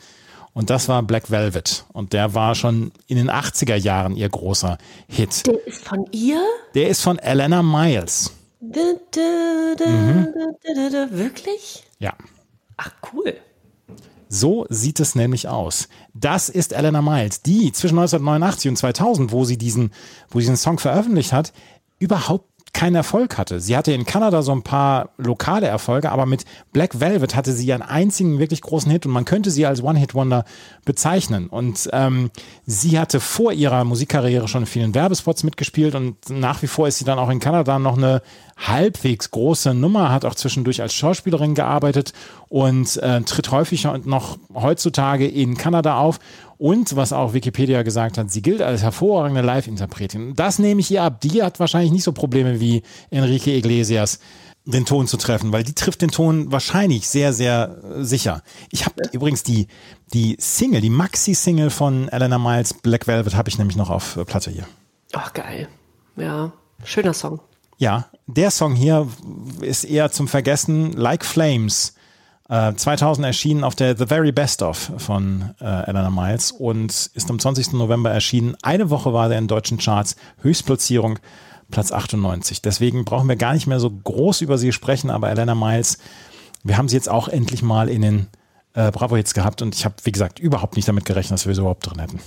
Und das war Black Velvet. Und der war schon in den 80er Jahren ihr großer Hit.
Der ist von ihr?
Der ist von Elena Miles.
Da, da, da,
Mhm.
Wirklich?
Ja.
Ach, cool.
So sieht es nämlich aus. Das ist Elena Miles, die zwischen 1989 und 2000, wo sie diesen, wo sie diesen Song veröffentlicht hat, überhaupt keinen Erfolg hatte. Sie hatte in Kanada so ein paar lokale Erfolge, aber mit Black Velvet hatte sie ihren einzigen wirklich großen Hit und man könnte sie als One-Hit-Wonder bezeichnen. Und ähm, sie hatte vor ihrer Musikkarriere schon in vielen Werbespots mitgespielt und nach wie vor ist sie dann auch in Kanada noch eine halbwegs große Nummer, hat auch zwischendurch als Schauspielerin gearbeitet und äh, tritt häufig und noch heutzutage in Kanada auf. Und was auch Wikipedia gesagt hat, sie gilt als hervorragende Live-Interpretin. Das nehme ich ihr ab. Die hat wahrscheinlich nicht so Probleme wie Enrique Iglesias, den Ton zu treffen, weil die trifft den Ton wahrscheinlich sehr, sehr äh, sicher. Ich habe übrigens die, die Single, die Maxi-Single von Elena Miles, Black Velvet, habe ich nämlich noch auf äh, Platte hier.
Ach, geil. Ja, schöner Song.
Ja, der Song hier ist eher zum Vergessen, Like Flames. Äh, 2000 erschienen auf der The Very Best of von äh, Elena Miles und ist am 20. November erschienen. Eine Woche war der in deutschen Charts. Höchstplatzierung Platz 98. Deswegen brauchen wir gar nicht mehr so groß über sie sprechen, aber Elena Miles, wir haben sie jetzt auch endlich mal in den äh, Bravo Hits gehabt und ich habe, wie gesagt, überhaupt nicht damit gerechnet, dass wir sie überhaupt drin hätten.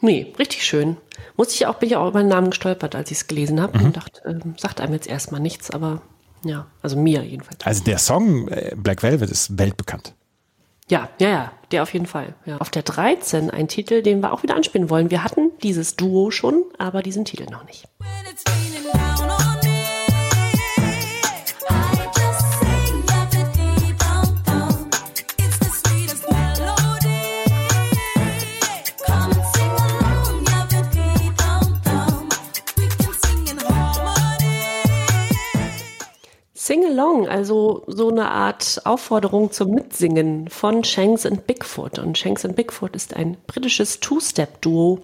Nee, richtig schön. Muss ich auch, bin ich auch über den Namen gestolpert, als ich es gelesen habe und dachte, ähm, sagt einem jetzt erstmal nichts, aber ja, also mir jedenfalls.
Also der Song äh, Black Velvet ist weltbekannt.
Ja, ja, ja, der auf jeden Fall. Ja. Auf der 13 ein Titel, den wir auch wieder anspielen wollen. Wir hatten dieses Duo schon, aber diesen Titel noch nicht.
When it's Sing Along,
also so eine Art Aufforderung zum Mitsingen von Shanks and Bigfoot. Und Shanks and Bigfoot ist ein britisches Two-Step-Duo,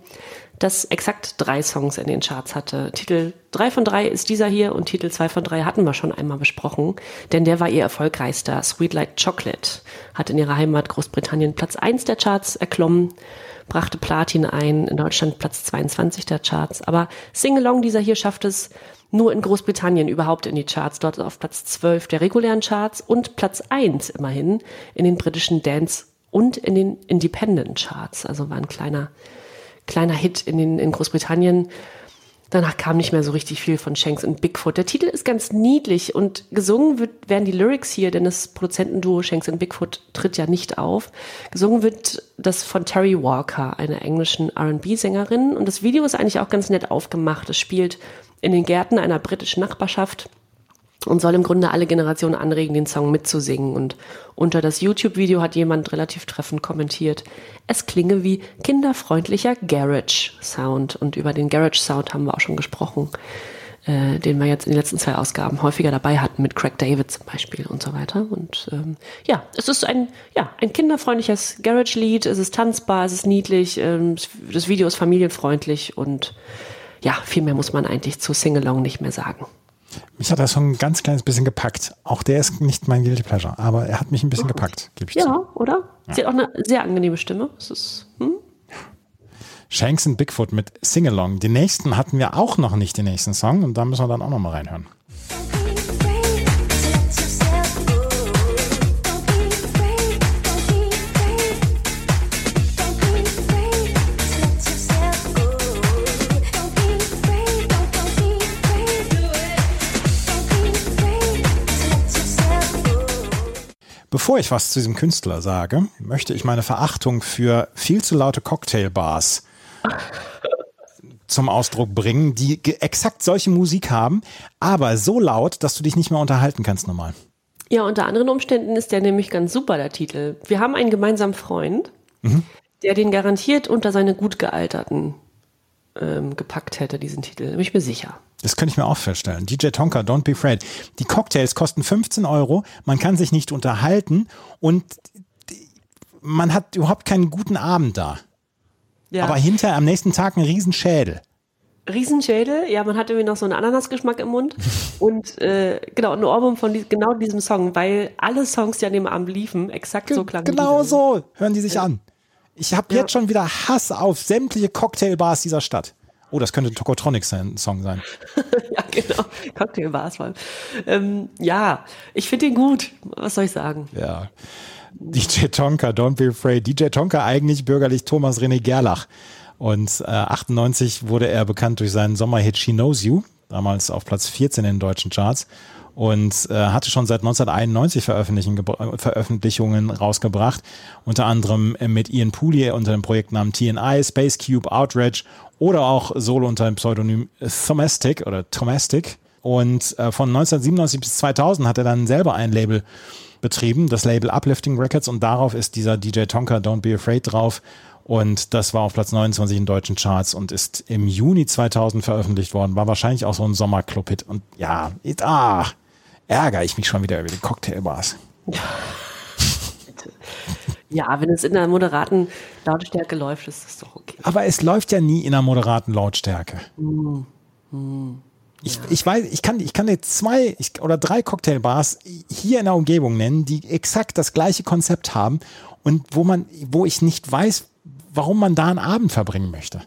das exakt drei Songs in den Charts hatte. Titel 3 von 3 ist dieser hier und Titel 2 von 3 hatten wir schon einmal besprochen, denn der war ihr erfolgreichster. Sweet Like Chocolate hat in ihrer Heimat Großbritannien Platz 1 der Charts erklommen, brachte Platin ein, in Deutschland Platz 22 der Charts. Aber Sing Along dieser hier schafft es nur in Großbritannien überhaupt in die Charts, dort auf Platz 12 der regulären Charts und Platz 1 immerhin in den britischen Dance und in den Independent Charts. Also war ein kleiner, kleiner Hit in, den, in Großbritannien. Danach kam nicht mehr so richtig viel von Shanks und Bigfoot. Der Titel ist ganz niedlich und gesungen wird, werden die Lyrics hier, denn das Produzentenduo Shanks und Bigfoot tritt ja nicht auf. Gesungen wird das von Terry Walker, einer englischen R&B-Sängerin. Und das Video ist eigentlich auch ganz nett aufgemacht. Es spielt in den Gärten einer britischen Nachbarschaft und soll im Grunde alle Generationen anregen, den Song mitzusingen. Und unter das YouTube-Video hat jemand relativ treffend kommentiert, es klinge wie kinderfreundlicher Garage-Sound. Und über den Garage-Sound haben wir auch schon gesprochen, äh, den wir jetzt in den letzten zwei Ausgaben häufiger dabei hatten, mit Craig David zum Beispiel und so weiter. Und ähm, ja, es ist ein, ja, ein kinderfreundliches Garage-Lied, es ist tanzbar, es ist niedlich, ähm, das Video ist familienfreundlich und ja, viel mehr muss man eigentlich zu Singalong nicht mehr sagen.
Mich hat der Song ein ganz kleines bisschen gepackt. Auch der ist nicht mein Guilty Pleasure, aber er hat mich ein bisschen gepackt, gebe ich zu.
Ja, oder? Sie hat auch eine sehr angenehme Stimme. Es ist, hm?
Shanks and Bigfoot mit Singalong. Den nächsten hatten wir auch noch nicht, den nächsten Song. Und da müssen wir dann auch noch mal reinhören. Bevor ich was zu diesem Künstler sage, möchte ich meine Verachtung für viel zu laute Cocktailbars zum Ausdruck bringen, die exakt solche Musik haben, aber so laut, dass du dich nicht mehr unterhalten kannst normal.
Ja, unter anderen Umständen ist der nämlich ganz super, der Titel. Wir haben einen gemeinsamen Freund, der den garantiert unter seine gut gealterten ähm, gepackt hätte, diesen Titel. Bin ich mir sicher.
Das könnte ich mir auch feststellen. DJ Tonka, Don't Be Afraid. Die Cocktails kosten 15 Euro, man kann sich nicht unterhalten und man hat überhaupt keinen guten Abend da.
Ja.
Aber hinterher am nächsten Tag ein Riesenschädel.
Riesenschädel, ja, man hat irgendwie noch so einen Ananasgeschmack im Mund und äh, genau, ein Ohrwurm von die, genau diesem Song, weil alle Songs, die an dem Abend liefen, exakt so klangen.
genau so hören die sich an. Ich habe jetzt schon wieder Hass auf sämtliche Cocktailbars dieser Stadt. Oh, das könnte ein Tokotronic-Song sein.
ja, genau. Cocktailbars vor allem. Ähm, ja, ich finde ihn gut. Was soll ich sagen?
Ja. DJ Tonka, Don't Be Afraid. DJ Tonka eigentlich bürgerlich Thomas René Gerlach. Und äh, 98 wurde er bekannt durch seinen Sommerhit She Knows You, damals auf Platz 14 in den deutschen Charts. Und äh, hatte schon seit 1991 Veröffentlichen, gebr- äh, Veröffentlichungen rausgebracht, unter anderem äh, mit Ian Pooley unter dem Projektnamen TNI, Space Cube, Outrage oder auch solo unter dem Pseudonym Thomastic oder Thomastic. Und äh, von 1997 bis 2000 hat er dann selber ein Label betrieben, das Label Uplifting Records und darauf ist dieser DJ Tonka Don't Be Afraid drauf und das war auf Platz 29 in deutschen Charts und ist im Juni 2000 veröffentlicht worden, war wahrscheinlich auch so ein Sommerclub-Hit und ja, it, ah, ärgere ich mich schon wieder über die Cocktailbars.
Ja, wenn es in einer moderaten Lautstärke läuft, ist das doch okay.
Aber es läuft ja nie in einer moderaten Lautstärke. Ich, ich weiß, ich kann, ich kann dir zwei oder drei Cocktailbars hier in der Umgebung nennen, die exakt das gleiche Konzept haben und wo man, wo ich nicht weiß, warum man da einen Abend verbringen möchte.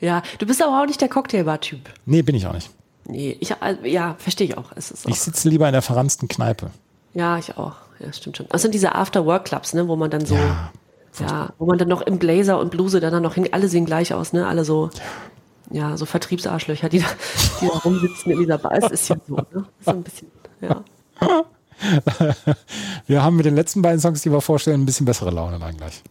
Ja, du bist aber auch nicht der Cocktailbar-Typ.
Nee, bin ich auch nicht.
Nee, ich, äh, ja, verstehe ich auch. Es ist auch.
Ich sitze lieber in der verransten Kneipe.
Ja, ich auch. Ja, stimmt schon. Das sind diese After-Work-Clubs, ne, wo man dann so,
Ja,
ja, wo man dann noch im Blazer und Bluse dann noch hin, alle sehen gleich aus, ne, alle so, ja, so Vertriebsarschlöcher, die da, die da rumsitzen in dieser Bar. Es ist ja so, ne, so ein bisschen, ja.
Wir haben mit den letzten beiden Songs, die wir vorstellen, ein bisschen bessere Laune dann gleich.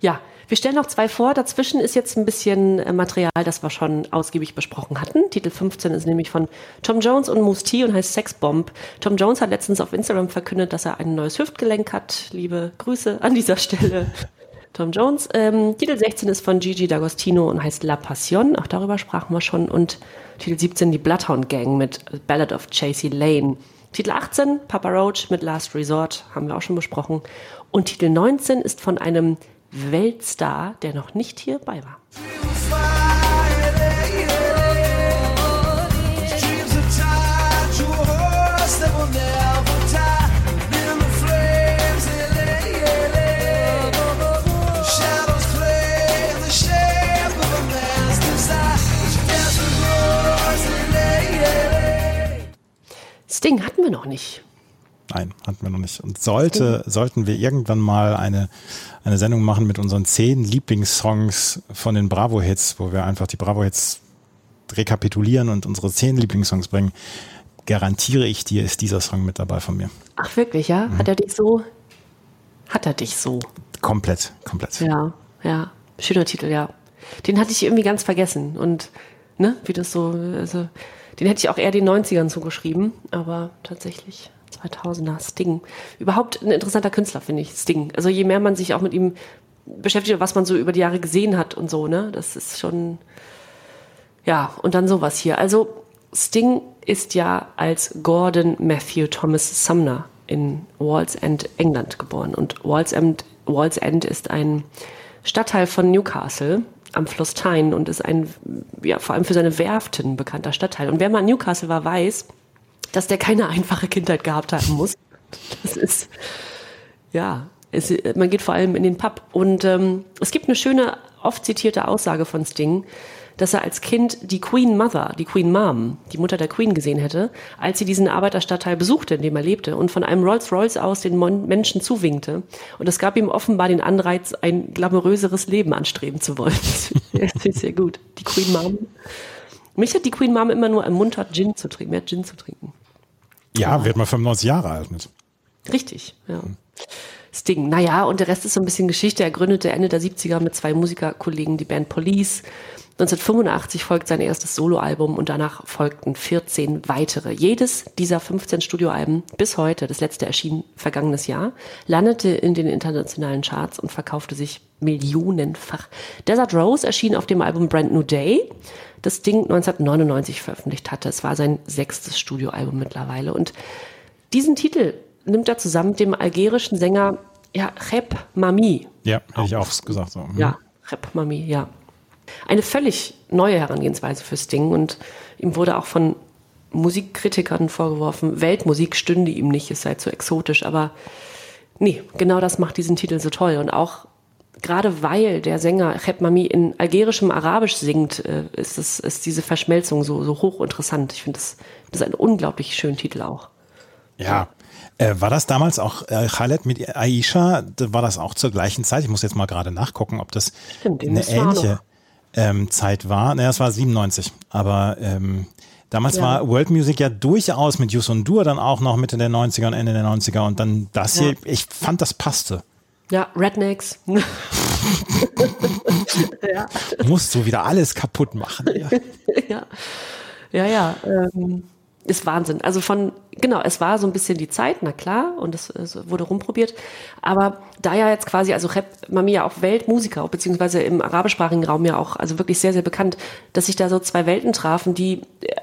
Ja, wir stellen noch zwei vor. Dazwischen ist jetzt ein bisschen äh, Material, das wir schon ausgiebig besprochen hatten. Titel 15 ist nämlich von Tom Jones und Moose T und heißt Sexbomb. Tom Jones hat letztens auf Instagram verkündet, dass er ein neues Hüftgelenk hat. Liebe Grüße an dieser Stelle. Tom Jones. Ähm, Titel 16 ist von Gigi D'Agostino und heißt La Passion. Auch darüber sprachen wir schon. Und Titel 17 die Bloodhound Gang mit Ballad of Chasey Lane. Titel 18 Papa Roach mit Last Resort haben wir auch schon besprochen. Und Titel 19 ist von einem Weltstar, der noch nicht hierbei war. Sting hatten wir noch nicht.
Nein, hatten wir noch nicht. Und sollte, sollten wir irgendwann mal eine, eine Sendung machen mit unseren zehn Lieblingssongs von den Bravo-Hits, wo wir einfach die Bravo-Hits rekapitulieren und unsere zehn Lieblingssongs bringen, garantiere ich dir, ist dieser Song mit dabei von mir.
Ach wirklich, ja? Hat er dich so? Hat er dich so?
Komplett, komplett.
Ja, ja. Schöner Titel, ja. Den hatte ich irgendwie ganz vergessen. Und, ne, wie das so, also, den hätte ich auch eher den 90ern zugeschrieben, aber tatsächlich 2000er Sting. Überhaupt ein interessanter Künstler, finde ich, Sting. Also je mehr man sich auch mit ihm beschäftigt, was man so über die Jahre gesehen hat und so, ne, das ist schon, ja, und dann sowas hier. Also Sting ist ja als Gordon Matthew Thomas Sumner in Walls End, England geboren. Und Walls End, Walls End ist ein Stadtteil von Newcastle am Fluss Tyne und ist ein, ja, vor allem für seine Werften bekannter Stadtteil. Und wer mal in Newcastle war, weiß, dass der keine einfache Kindheit gehabt haben muss. Das ist, ja, es, man geht vor allem in den Pub. Und ähm, es gibt eine schöne, oft zitierte Aussage von Sting, dass er als Kind die Queen Mother, die Queen Mom, die Mutter der Queen gesehen hätte, als sie diesen Arbeiterstadtteil besuchte, in dem er lebte und von einem Rolls-Royce aus den Mon Menschen zuwinkte. Und es gab ihm offenbar den Anreiz, ein glamouröseres Leben anstreben zu wollen. Das finde ich sehr gut. Die Queen Mom. Mich hat die Queen Mom immer nur ermuntert, Gin zu trinken, mehr Gin zu trinken.
Ja, wird mal 95 Jahre alt mit.
Richtig, ja. Sting. Naja, und der Rest ist so ein bisschen Geschichte. Er gründete Ende der 70er mit zwei Musikerkollegen die Band Police. 1985 folgt sein erstes Soloalbum und danach folgten 14 weitere. Jedes dieser 15 Studioalben bis heute, das letzte erschien vergangenes Jahr, landete in den internationalen Charts und verkaufte sich millionenfach. Desert Rose erschien auf dem Album Brand New Day, das Sting 1999 veröffentlicht hatte. Es war sein sechstes Studioalbum mittlerweile und diesen Titel nimmt er zusammen mit dem algerischen Sänger ja, Rep Mami.
Ja, hätte ich auch gesagt. So. Mhm.
Ja, Rep Mami, ja. Eine völlig neue Herangehensweise für Sting und ihm wurde auch von Musikkritikern vorgeworfen, Weltmusik stünde ihm nicht, es sei zu exotisch, aber nee, genau das macht diesen Titel so toll und auch gerade weil der Sänger Cheb Mami in algerischem Arabisch singt, äh, ist, das, ist diese Verschmelzung so, so hochinteressant. Ich finde das, das ist ein unglaublich schöner Titel auch.
Ja. Äh, war das damals auch äh, Khaled mit Aisha? War das auch zur gleichen Zeit? Ich muss jetzt mal gerade nachgucken, ob das
Stimmt,
eine ähnliche. Ähm, Zeit war. Naja, es war 97. Aber ähm, damals
Ja.
war World Music ja durchaus mit Yus und Dur dann auch noch Mitte der 90er und Ende der 90er. Und dann das
Ja.
hier, ich fand, das passte.
Ja, Rednecks. ja.
Musst du wieder alles kaputt machen. Ja.
ja, ja, ja. Ähm, ist Wahnsinn. Also von, genau, es war so ein bisschen die Zeit, na klar, und es, es wurde rumprobiert. Aber da ja jetzt quasi, also Rap Mami ja auch Weltmusiker, beziehungsweise im arabischsprachigen Raum ja auch, also wirklich sehr, sehr bekannt, dass sich da so zwei Welten trafen, die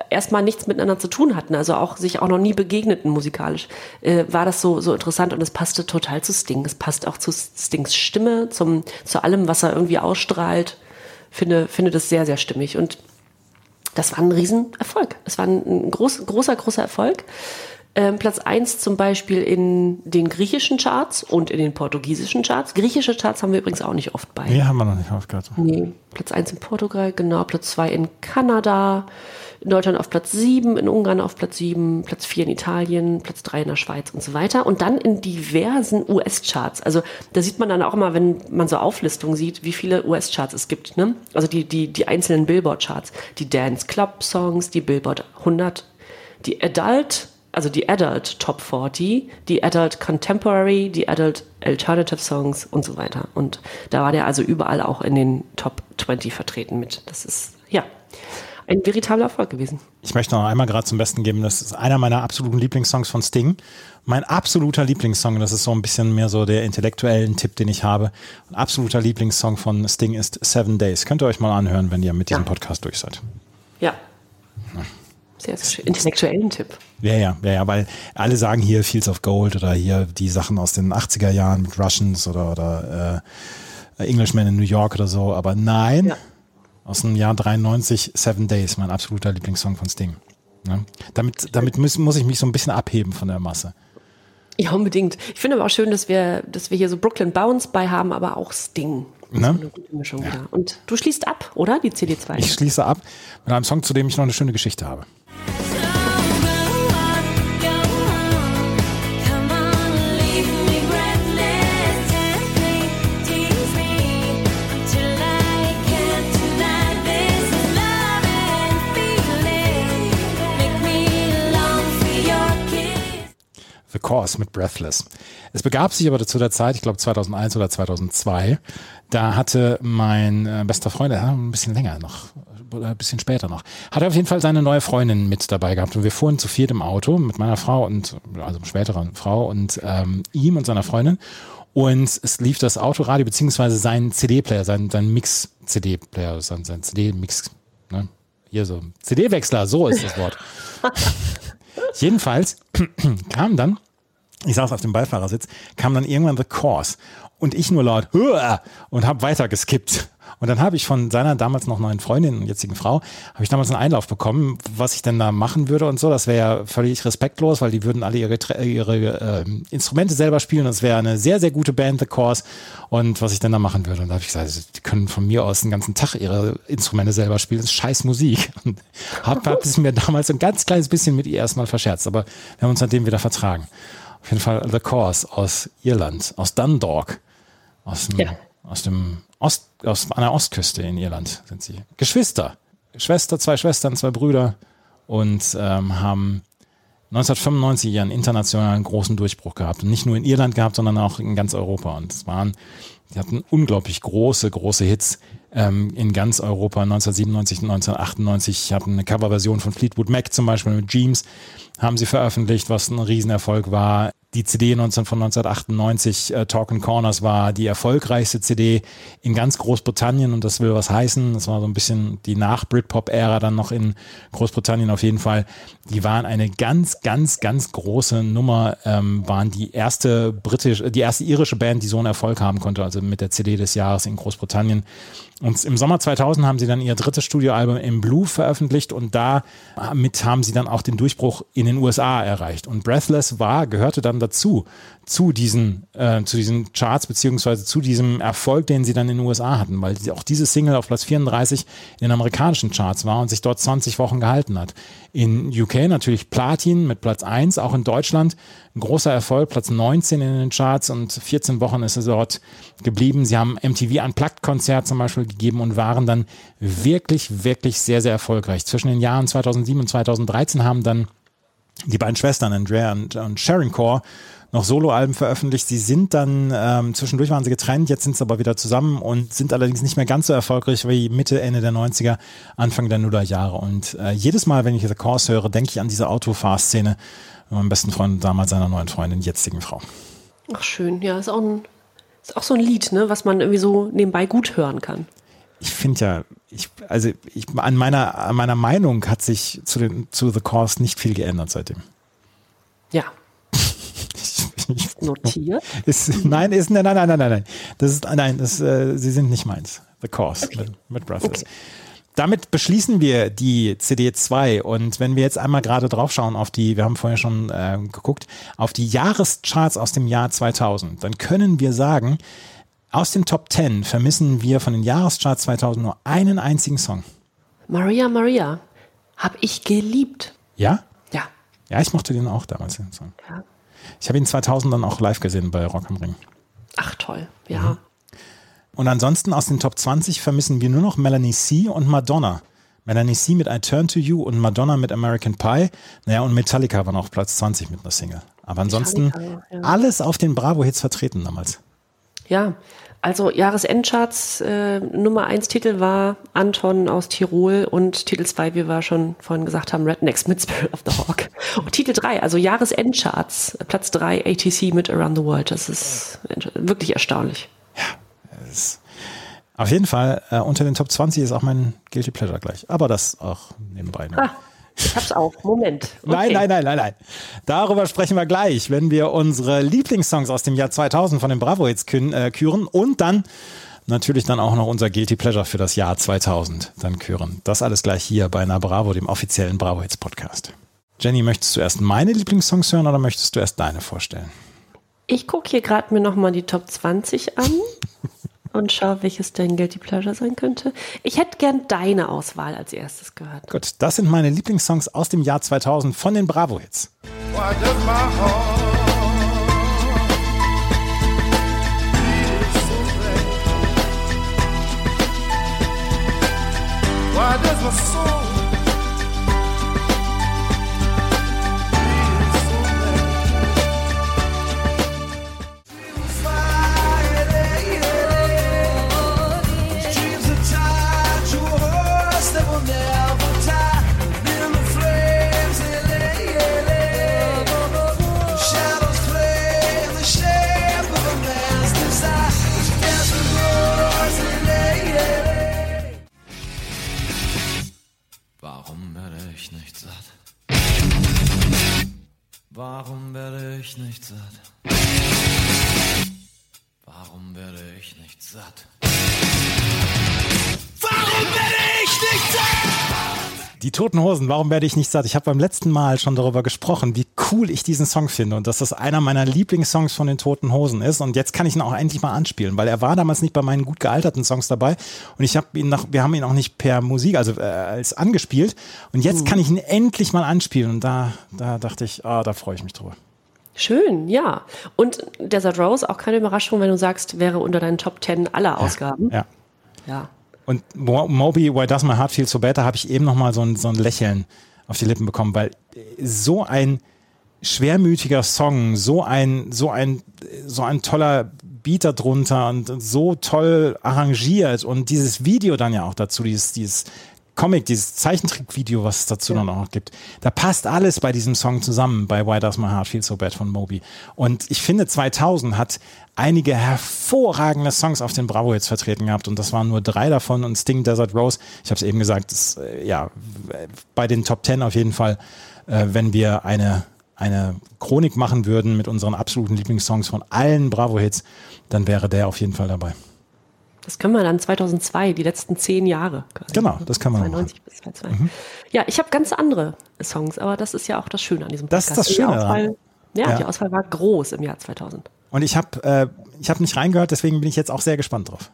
erstmal nichts miteinander zu tun hatten, also auch sich auch noch nie begegneten musikalisch, äh, war das so, so interessant und es passte total zu Sting. Es passt auch zu Stings Stimme, zum, zu allem, was er irgendwie ausstrahlt. Finde, finde das sehr, sehr stimmig. Und das war ein Riesenerfolg. Es war ein groß, großer, großer Erfolg. Ähm, Platz eins zum Beispiel in den griechischen Charts und in den portugiesischen Charts. Griechische Charts haben wir übrigens auch nicht oft bei.
Nee, haben wir noch nicht aufgehört.
Nee, Platz eins in Portugal, genau, Platz zwei in Kanada, Deutschland auf Platz sieben, in Ungarn auf Platz sieben, Platz vier in Italien, Platz drei in der Schweiz und so weiter. Und dann in diversen US-Charts. Also da sieht man dann auch mal, wenn man so Auflistungen sieht, wie viele US-Charts es gibt. Ne? Also die, die, die einzelnen Billboard-Charts, die Dance Club-Songs, die Billboard 100, die Adult, also die Adult Top 40, die Adult Contemporary, die Adult Alternative Songs und so weiter. Und da war der also überall auch in den Top 20 vertreten mit. Das ist, ja, ein veritabler Erfolg gewesen.
Ich möchte noch einmal gerade zum Besten geben, das ist einer meiner absoluten Lieblingssongs von Sting. Mein absoluter Lieblingssong, das ist so ein bisschen mehr so der intellektuellen Tipp, den ich habe. Ein absoluter Lieblingssong von Sting ist Seven Days. Könnt ihr euch mal anhören, wenn ihr mit diesem
Ja.
Podcast durch seid.
Ja. Sehr, sehr schön. Intellektuellen Tipp.
Ja, ja, ja, ja, weil alle sagen hier Fields of Gold oder hier die Sachen aus den 80er Jahren mit Russians oder, oder äh, Englishman in New York oder so, aber nein,
Ja.
Aus dem Jahr 93, Seven Days, mein absoluter Lieblingssong von Sting. Ne? Damit, damit muss, muss ich mich so ein bisschen abheben von der Masse.
Ja, unbedingt. Ich finde aber auch schön, dass wir, dass wir hier so Brooklyn Bounce bei haben, aber auch Sting.
Ne?
Eine gute Mischung wieder. Und du schließt ab, oder? Die CD2.
Ich schließe ab mit einem Song, zu dem ich noch eine schöne Geschichte habe. Course mit Breathless. Es begab sich aber zu der Zeit, ich glaube 2001 oder 2002, da hatte mein äh, bester Freund, ja, ein bisschen länger noch, oder ein bisschen später noch, hat er auf jeden Fall seine neue Freundin mit dabei gehabt und wir fuhren zu viert im Auto mit meiner Frau und, also späteren Frau und ähm, ihm und seiner Freundin und es lief das Autoradio beziehungsweise sein CD-Player, sein, sein Mix-CD-Player, sein, sein CD-Mix, ne? hier so, CD-Wechsler, so ist das Wort. Jedenfalls kam dann, ich saß auf dem Beifahrersitz, kam dann irgendwann The Course und ich nur laut "Huah!" und habe weiter geskippt. Und dann habe ich von seiner damals noch neuen Freundin und jetzigen Frau, habe ich damals einen Einlauf bekommen, was ich denn da machen würde und so. Das wäre ja völlig respektlos, weil die würden alle ihre, ihre äh, Instrumente selber spielen. Das wäre eine sehr, sehr gute Band, The Course. Und was ich denn da machen würde. Und da habe ich gesagt, die können von mir aus den ganzen Tag ihre Instrumente selber spielen. Das ist scheiß Musik. Und habe hab es mir damals ein ganz kleines bisschen mit ihr erstmal verscherzt. Aber wir haben uns seitdem wieder vertragen. Auf jeden Fall The Course aus Irland, aus Dundalk, aus dem,
Ja.
aus dem Ost, aus der Ostküste in Irland sind sie. Geschwister, Schwester, zwei Schwestern, zwei Brüder und ähm, haben 1995 ihren internationalen großen Durchbruch gehabt. Und nicht nur in Irland gehabt, sondern auch in ganz Europa. Und es waren, die hatten unglaublich große, große Hits ähm, in ganz Europa. 1997 und 1998 hatten eine Coverversion von Fleetwood Mac zum Beispiel mit Jeems, haben sie veröffentlicht, was ein Riesenerfolg war. Die CD 19 von 1998, äh, Talk and Corners, war die erfolgreichste CD in ganz Großbritannien und das will was heißen. Das war so ein bisschen die Nach-Britpop-Ära dann noch in Großbritannien auf jeden Fall. Die waren eine ganz, ganz, ganz große Nummer, ähm, waren die erste britisch, die erste irische Band, die so einen Erfolg haben konnte, also mit der CD des Jahres in Großbritannien. Und im Sommer 2000 haben sie dann ihr drittes Studioalbum im Blue veröffentlicht und damit haben sie dann auch den Durchbruch in den USA erreicht. Und Breathless war, gehörte dann dazu, zu diesen, äh, zu diesen Charts beziehungsweise zu diesem Erfolg, den sie dann in den USA hatten, weil auch diese Single auf Platz 34 in den amerikanischen Charts war und sich dort 20 Wochen gehalten hat. In UK natürlich Platin mit Platz 1, auch in Deutschland ein großer Erfolg, Platz 19 in den Charts und 14 Wochen ist es dort geblieben. Sie haben MTV Unplugged Konzert zum Beispiel gegeben und waren dann wirklich, wirklich sehr, sehr erfolgreich. Zwischen den Jahren 2007 und 2013 haben dann die beiden Schwestern, Andrea und, und Sharon Core, noch Soloalben veröffentlicht. Sie sind dann, ähm, zwischendurch waren sie getrennt, jetzt sind sie aber wieder zusammen und sind allerdings nicht mehr ganz so erfolgreich wie Mitte, Ende der 90er, Anfang der Nullerjahre. Und äh, jedes Mal, wenn ich The Course höre, denke ich an diese Autofahrszene meinem besten Freund, damals seiner neuen Freundin, jetzigen Frau.
Ach, schön. Ja, ist auch ein, ist auch so ein Lied, ne, was man irgendwie so nebenbei gut hören kann.
Ich finde ja, ich, also ich, an meiner, an meiner Meinung hat sich zu, den, zu The Course nicht viel geändert seitdem.
Ja,
Ich,
notiert.
Ist, nein, ist, nein, nein, nein, nein, nein. Das ist, nein, das, äh, sie sind nicht meins. The Course mit, mit Brothers. Damit beschließen wir die CD 2 und wenn wir jetzt einmal gerade draufschauen auf die, wir haben vorher schon äh, geguckt, auf die Jahrescharts aus dem Jahr 2000, dann können wir sagen, aus den Top 10 vermissen wir von den Jahrescharts 2000 nur einen einzigen Song.
Maria, Maria. Hab ich geliebt.
Ja?
Ja.
Ja, ich mochte den auch damals, den Song.
ja.
Ich habe ihn 2000 dann auch live gesehen bei Rock am Ring.
Ach, toll. Ja.
Mhm. Und ansonsten aus den Top 20 vermissen wir nur noch Melanie C. und Madonna. Melanie C. mit I Turn to You und Madonna mit American Pie. Naja, und Metallica waren auf Platz 20 mit einer Single. Aber ansonsten
ja.
alles auf den Bravo-Hits vertreten damals.
Ja, also Jahresendcharts äh, Nummer 1 Titel war Anton aus Tirol und Titel 2, wie wir schon vorhin gesagt haben, Rednecks mit Spirit of the Hawk. Und Titel 3, also Jahresendcharts, Platz 3 ATC mit Around the World. Das ist wirklich erstaunlich.
Das- Auf jeden Fall, äh, unter den Top 20 ist auch mein Guilty Pleasure gleich. Aber das auch nebenbei. Nur.
Ah, ich hab's auch. Moment.
Nein,
Okay.
nein, nein, nein, nein. Darüber sprechen wir gleich, wenn wir unsere Lieblingssongs aus dem Jahr 2000 von den Bravo Hits kün- äh, küren und dann natürlich dann auch noch unser Guilty Pleasure für das Jahr 2000 dann küren. Das alles gleich hier bei Na Bravo, dem offiziellen Bravo Hits Podcast. Jenny, möchtest du erst meine Lieblingssongs hören oder möchtest du erst deine vorstellen?
Ich gucke hier gerade mir nochmal die Top 20 an und schaue, welches dein Guilty Pleasure sein könnte. Ich hätte gern deine Auswahl als erstes gehört.
Gut, das sind meine Lieblingssongs aus dem Jahr 2000 von den Bravo Hits.
Why does my heart
Hosen, warum werde ich nicht satt? Ich habe beim letzten Mal schon darüber gesprochen, wie cool ich diesen Song finde und dass das einer meiner Lieblingssongs von den Toten Hosen ist. Und jetzt kann ich ihn auch endlich mal anspielen, weil er war damals nicht bei meinen gut gealterten Songs dabei. Und ich habe ihn noch, wir haben ihn auch nicht per Musik, also äh, als angespielt. Und jetzt kann ich ihn endlich mal anspielen. Und da, da dachte ich, ah, da freue ich mich drüber.
Schön, ja. Und Desert Rose, auch keine Überraschung, wenn du sagst, wäre unter deinen Top 10 aller Ausgaben.
Ja.
Ja.
Und Mo- Moby, Why Does My Heart Feel So da habe ich eben noch mal so ein, so ein Lächeln auf die Lippen bekommen, weil so ein schwermütiger Song, so ein, so ein, so ein toller Beat da drunter und so toll arrangiert und dieses Video dann ja auch dazu, dieses, dieses Comic, dieses Zeichentrickvideo, was es dazu dann auch noch gibt. Da passt alles bei diesem Song zusammen, bei Why Does My Heart Feel So Bad von Moby. Und ich finde, 2000 hat einige hervorragende Songs auf den Bravo Hits vertreten gehabt und das waren nur drei davon und Sting Desert Rose, ich habe es eben gesagt, ist, äh, ja, bei den Top 10 auf jeden Fall, äh, wenn wir eine eine Chronik machen würden mit unseren absoluten Lieblingssongs von allen Bravo Hits, dann wäre der auf jeden Fall dabei.
Das können wir dann 2002, die letzten zehn Jahre. quasi.
Genau, das kann man noch
92 bis 2002. Ja, ich habe ganz andere Songs, aber das ist ja auch das Schöne an diesem
Das
Podcast.
ist das Schöne daran.
mal, Ja,
Ja.
die Auswahl war groß im Jahr 2000.
Und ich habe äh, ich hab nicht reingehört, deswegen bin ich jetzt auch sehr gespannt drauf.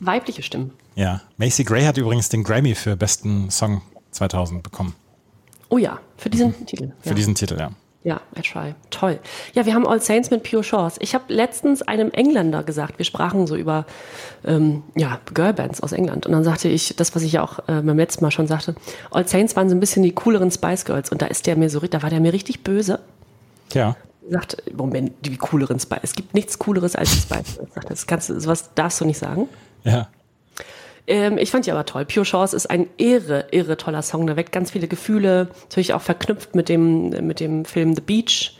Weibliche Stimmen.
Ja. Macy Gray hat übrigens den Grammy für besten Song 2000 bekommen.
Oh ja, für diesen Titel.
Mhm. Für
ja.
diesen Titel, ja.
Ja, I try. Toll. Ja, wir haben All Saints mit Pure Shores. Ich habe letztens einem Engländer gesagt, wir sprachen so über ähm, ja, Girlbands aus England. Und dann sagte ich, das, was ich ja auch äh, beim letzten Mal schon sagte, All Saints waren so ein bisschen die cooleren Spice Girls. Und da ist der mir so, da war der mir richtig böse.
Ja.
Sagt, Moment, die cooleren Spice. Es gibt nichts cooleres als die Spice Girls. Sagt, das kannst du, sowas darfst du nicht sagen.
Ja.
Ähm, ich fand die aber toll. Pure Shores ist ein irre, irre toller Song. Da weckt ganz viele Gefühle. Natürlich auch verknüpft mit dem, mit dem Film The Beach,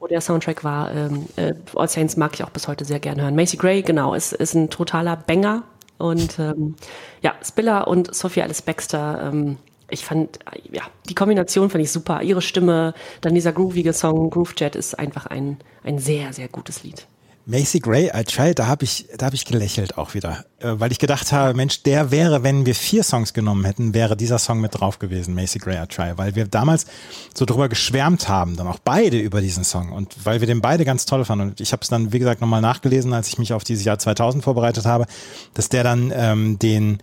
wo der Soundtrack war. Ähm, äh, All Saints mag ich auch bis heute sehr gerne hören. Macy Gray, genau, ist, ist ein totaler Banger. Und ähm, ja, Spiller und Sophia Alice Baxter. Ähm, ich fand, äh, ja, die Kombination fand ich super. Ihre Stimme, dann dieser groovige Song Groove Jet ist einfach ein, ein sehr, sehr gutes Lied.
Macy Gray, I Tried, da habe ich, da habe ich gelächelt auch wieder, äh, weil ich gedacht habe, Mensch, der wäre, wenn wir vier Songs genommen hätten, wäre dieser Song mit drauf gewesen, Macy Gray, I Try, weil wir damals so drüber geschwärmt haben, dann auch beide über diesen Song. Und weil wir den beide ganz toll fanden. Und ich habe es dann, wie gesagt, nochmal nachgelesen, als ich mich auf dieses Jahr 2000 vorbereitet habe, dass der dann ähm, den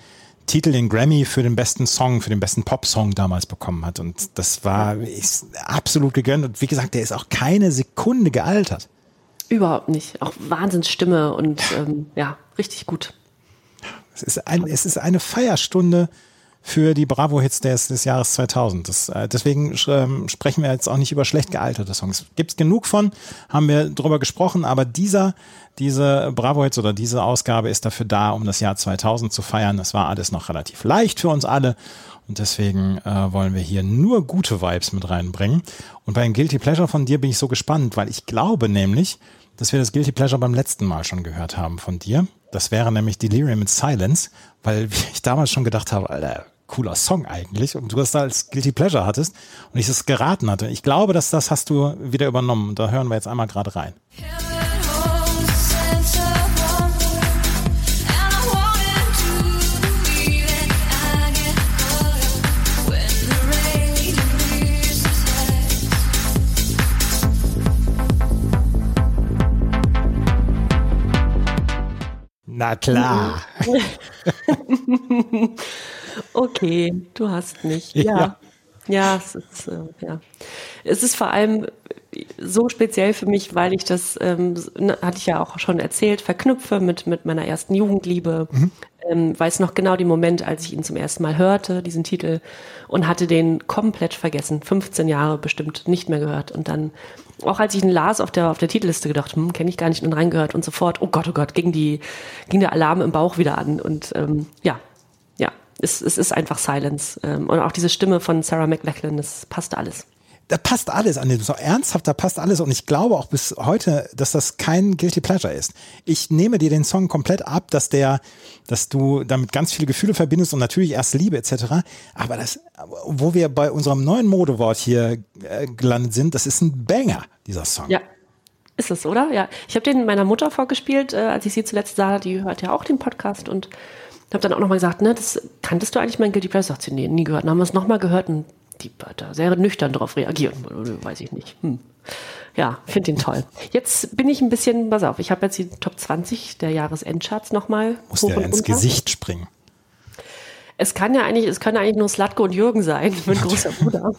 Titel, den Grammy für den besten Song, für den besten Pop-Song damals bekommen hat. Und das war ist absolut gegönnt. Und wie gesagt, der ist auch keine Sekunde gealtert.
Überhaupt nicht. Auch Wahnsinnsstimme und ähm, ja, richtig gut.
Es ist, ein, es ist eine Feierstunde für die Bravo-Hits des, des Jahres 2000. Das, äh, deswegen ähm, sprechen wir jetzt auch nicht über schlecht gealterte Songs. Gibt es genug von, haben wir drüber gesprochen, aber dieser, diese Bravo-Hits oder diese Ausgabe ist dafür da, um das Jahr 2000 zu feiern. Das war alles noch relativ leicht für uns alle und deswegen äh, wollen wir hier nur gute Vibes mit reinbringen. Und bei den Guilty Pleasure von dir bin ich so gespannt, weil ich glaube nämlich, dass wir das Guilty Pleasure beim letzten Mal schon gehört haben von dir. Das wäre nämlich Delirium in Silence, weil ich damals schon gedacht habe, Alter, cooler Song eigentlich. Und du das da als Guilty Pleasure hattest und ich das geraten hatte. Ich glaube, dass das hast du wieder übernommen. Da hören wir jetzt einmal gerade rein. Na klar.
Okay, du hast mich.
Ja.
Ja. Ja, es ist, äh, ja. Es ist vor allem so speziell für mich, weil ich das, ähm, ne, hatte ich ja auch schon erzählt, verknüpfe mit, mit meiner ersten Jugendliebe. Ähm, weiß noch genau den Moment, als ich ihn zum ersten Mal hörte, diesen Titel, und hatte den komplett vergessen. 15 Jahre bestimmt nicht mehr gehört. Und dann, auch als ich ihn las auf der, auf der Titelliste gedacht, hm, kenne ich gar nicht und reingehört und sofort, oh Gott, oh Gott, ging die, ging der Alarm im Bauch wieder an. Und ähm, ja, ja, es, es ist einfach Silence. Ähm, und auch diese Stimme von Sarah McLachlan, das passt alles.
Da passt alles an dem Song. Ernsthaft, da passt alles. Und ich glaube auch bis heute, dass das kein Guilty Pleasure ist. Ich nehme dir den Song komplett ab, dass der, dass du damit ganz viele Gefühle verbindest und natürlich erst Liebe etc. Aber das, wo wir bei unserem neuen Modewort hier äh, gelandet sind, das ist ein Banger, dieser Song.
Ja. Ist es, oder? Ja. Ich habe den meiner Mutter vorgespielt, äh, als ich sie zuletzt sah. Die hört ja auch den Podcast und habe dann auch nochmal gesagt, ne, das kanntest du eigentlich mein Guilty Pleasure? Sagt sie, nee, nie gehört. Dann haben wir es nochmal gehört und die hat da sehr nüchtern darauf reagiert. Weiß ich nicht. Hm. Ja, finde ihn toll. Jetzt bin ich ein bisschen, pass auf, ich habe jetzt die Top 20 der Jahresendcharts nochmal
Muss
hoch
der
und
ins
runter.
Gesicht springen.
Es kann ja eigentlich, es können eigentlich nur Slatko und Jürgen sein, mein großer Bruder.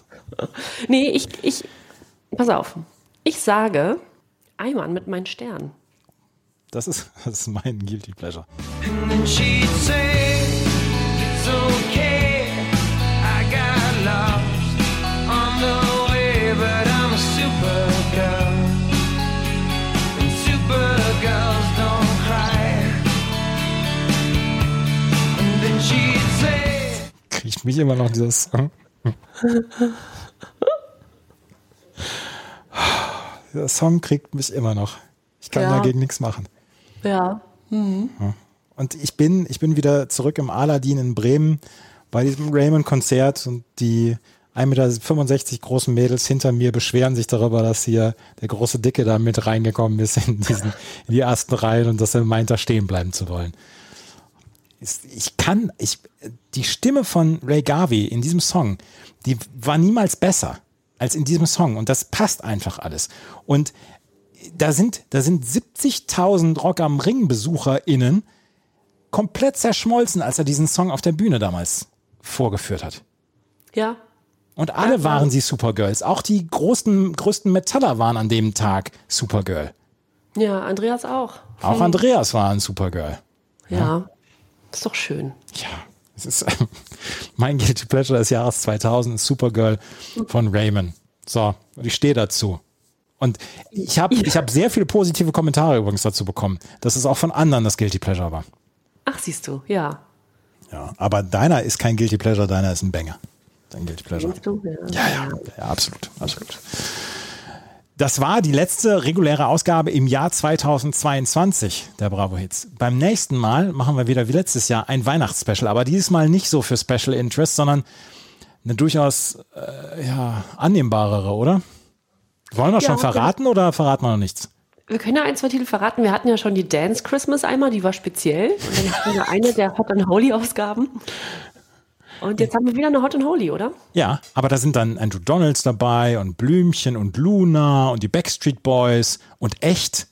nee, ich, ich, pass auf. Ich sage, Eimann mit meinen Sternen.
Das ist, das ist mein Guilty Pleasure.
And then she'd say, It's okay,
Kriegt mich immer noch dieses. Der Song kriegt mich immer noch. Ich kann
Ja.
dagegen nichts machen.
Ja.
Und ich bin, ich bin wieder zurück im Aladdin in Bremen bei diesem Raymond-Konzert und die 1,65 Meter großen Mädels hinter mir beschweren sich darüber, dass hier der große Dicke da mit reingekommen ist in, diesen, in die ersten Reihen und dass er meint, da stehen bleiben zu wollen. Ich kann, ich, die Stimme von Ray Garvey in diesem Song, die war niemals besser als in diesem Song und das passt einfach alles. Und da sind, da sind 70.000 Rock am Ring BesucherInnen komplett zerschmolzen, als er diesen Song auf der Bühne damals vorgeführt hat.
Ja.
Und alle waren sie Supergirls. Auch die großen, größten Metaller waren an dem Tag Supergirl.
Ja, Andreas auch.
Auch Andreas war ein Supergirl.
Ja. Ist doch schön.
Ja, es ist mein Guilty Pleasure des Jahres 2000, ist Supergirl von Raymond. So, und ich stehe dazu. Und ich habe ich hab sehr viele positive Kommentare übrigens dazu bekommen, dass es auch von anderen das Guilty Pleasure war.
Ach, siehst du, ja.
Ja, aber deiner ist kein Guilty Pleasure, deiner ist ein Banger. Dein Guilty Pleasure.
Du? Ja.
Ja, ja, ja, absolut, absolut. Das war die letzte reguläre Ausgabe im Jahr 2022 der Bravo Hits. Beim nächsten Mal machen wir wieder wie letztes Jahr ein Weihnachtsspecial, aber dieses Mal nicht so für Special Interest, sondern eine durchaus äh, ja, annehmbarere, oder? Wollen wir
Ja,
schon verraten oder verraten wir noch nichts?
Wir können ja ein, zwei Titel verraten. Wir hatten ja schon die Dance Christmas einmal, die war speziell. Und dann hatten wir eine der Hot and Holy Ausgaben. Und jetzt haben wir wieder eine Hot and Holy, oder?
Ja, aber da sind dann Andrew Donalds dabei und Blümchen und Luna und die Backstreet Boys und echt.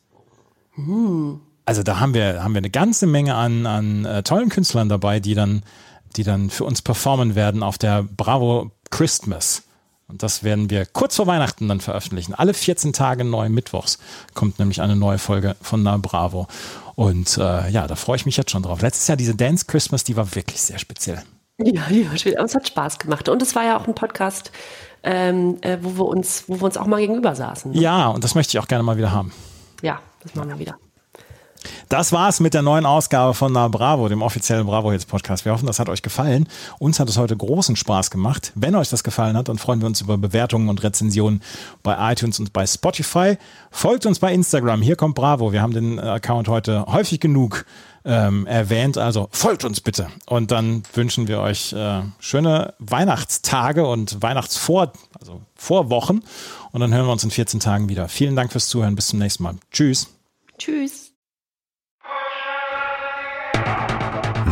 Also da haben wir, haben wir eine ganze Menge an, an äh, tollen Künstlern dabei, die dann, die dann für uns performen werden auf der Bravo Christmas. Und das werden wir kurz vor Weihnachten dann veröffentlichen. Alle 14 Tage neu mittwochs kommt nämlich eine neue Folge von Na Bravo. Und äh, ja, da freue ich mich jetzt schon drauf. Letztes Jahr diese Dance Christmas, die war wirklich sehr speziell.
Ja, war schön. Aber es hat Spaß gemacht. Und es war ja auch ein Podcast, ähm, äh, wo, wir uns, wo wir uns auch mal gegenüber saßen. ne?
Ja, und das möchte ich auch gerne mal wieder haben.
Ja, das machen wir wieder.
Das war's mit der neuen Ausgabe von Na Bravo, dem offiziellen Bravo Hits Podcast. Wir hoffen, das hat euch gefallen. Uns hat es heute großen Spaß gemacht. Wenn euch das gefallen hat, dann freuen wir uns über Bewertungen und Rezensionen bei iTunes und bei Spotify. Folgt uns bei Instagram. Hier kommt Bravo. Wir haben den Account heute häufig genug ähm, erwähnt. Also folgt uns bitte. Und dann wünschen wir euch äh, schöne Weihnachtstage und Weihnachtsvor, also Vorwochen. Und dann hören wir uns in 14 Tagen wieder. Vielen Dank fürs Zuhören. Bis zum nächsten Mal. Tschüss.
Tschüss.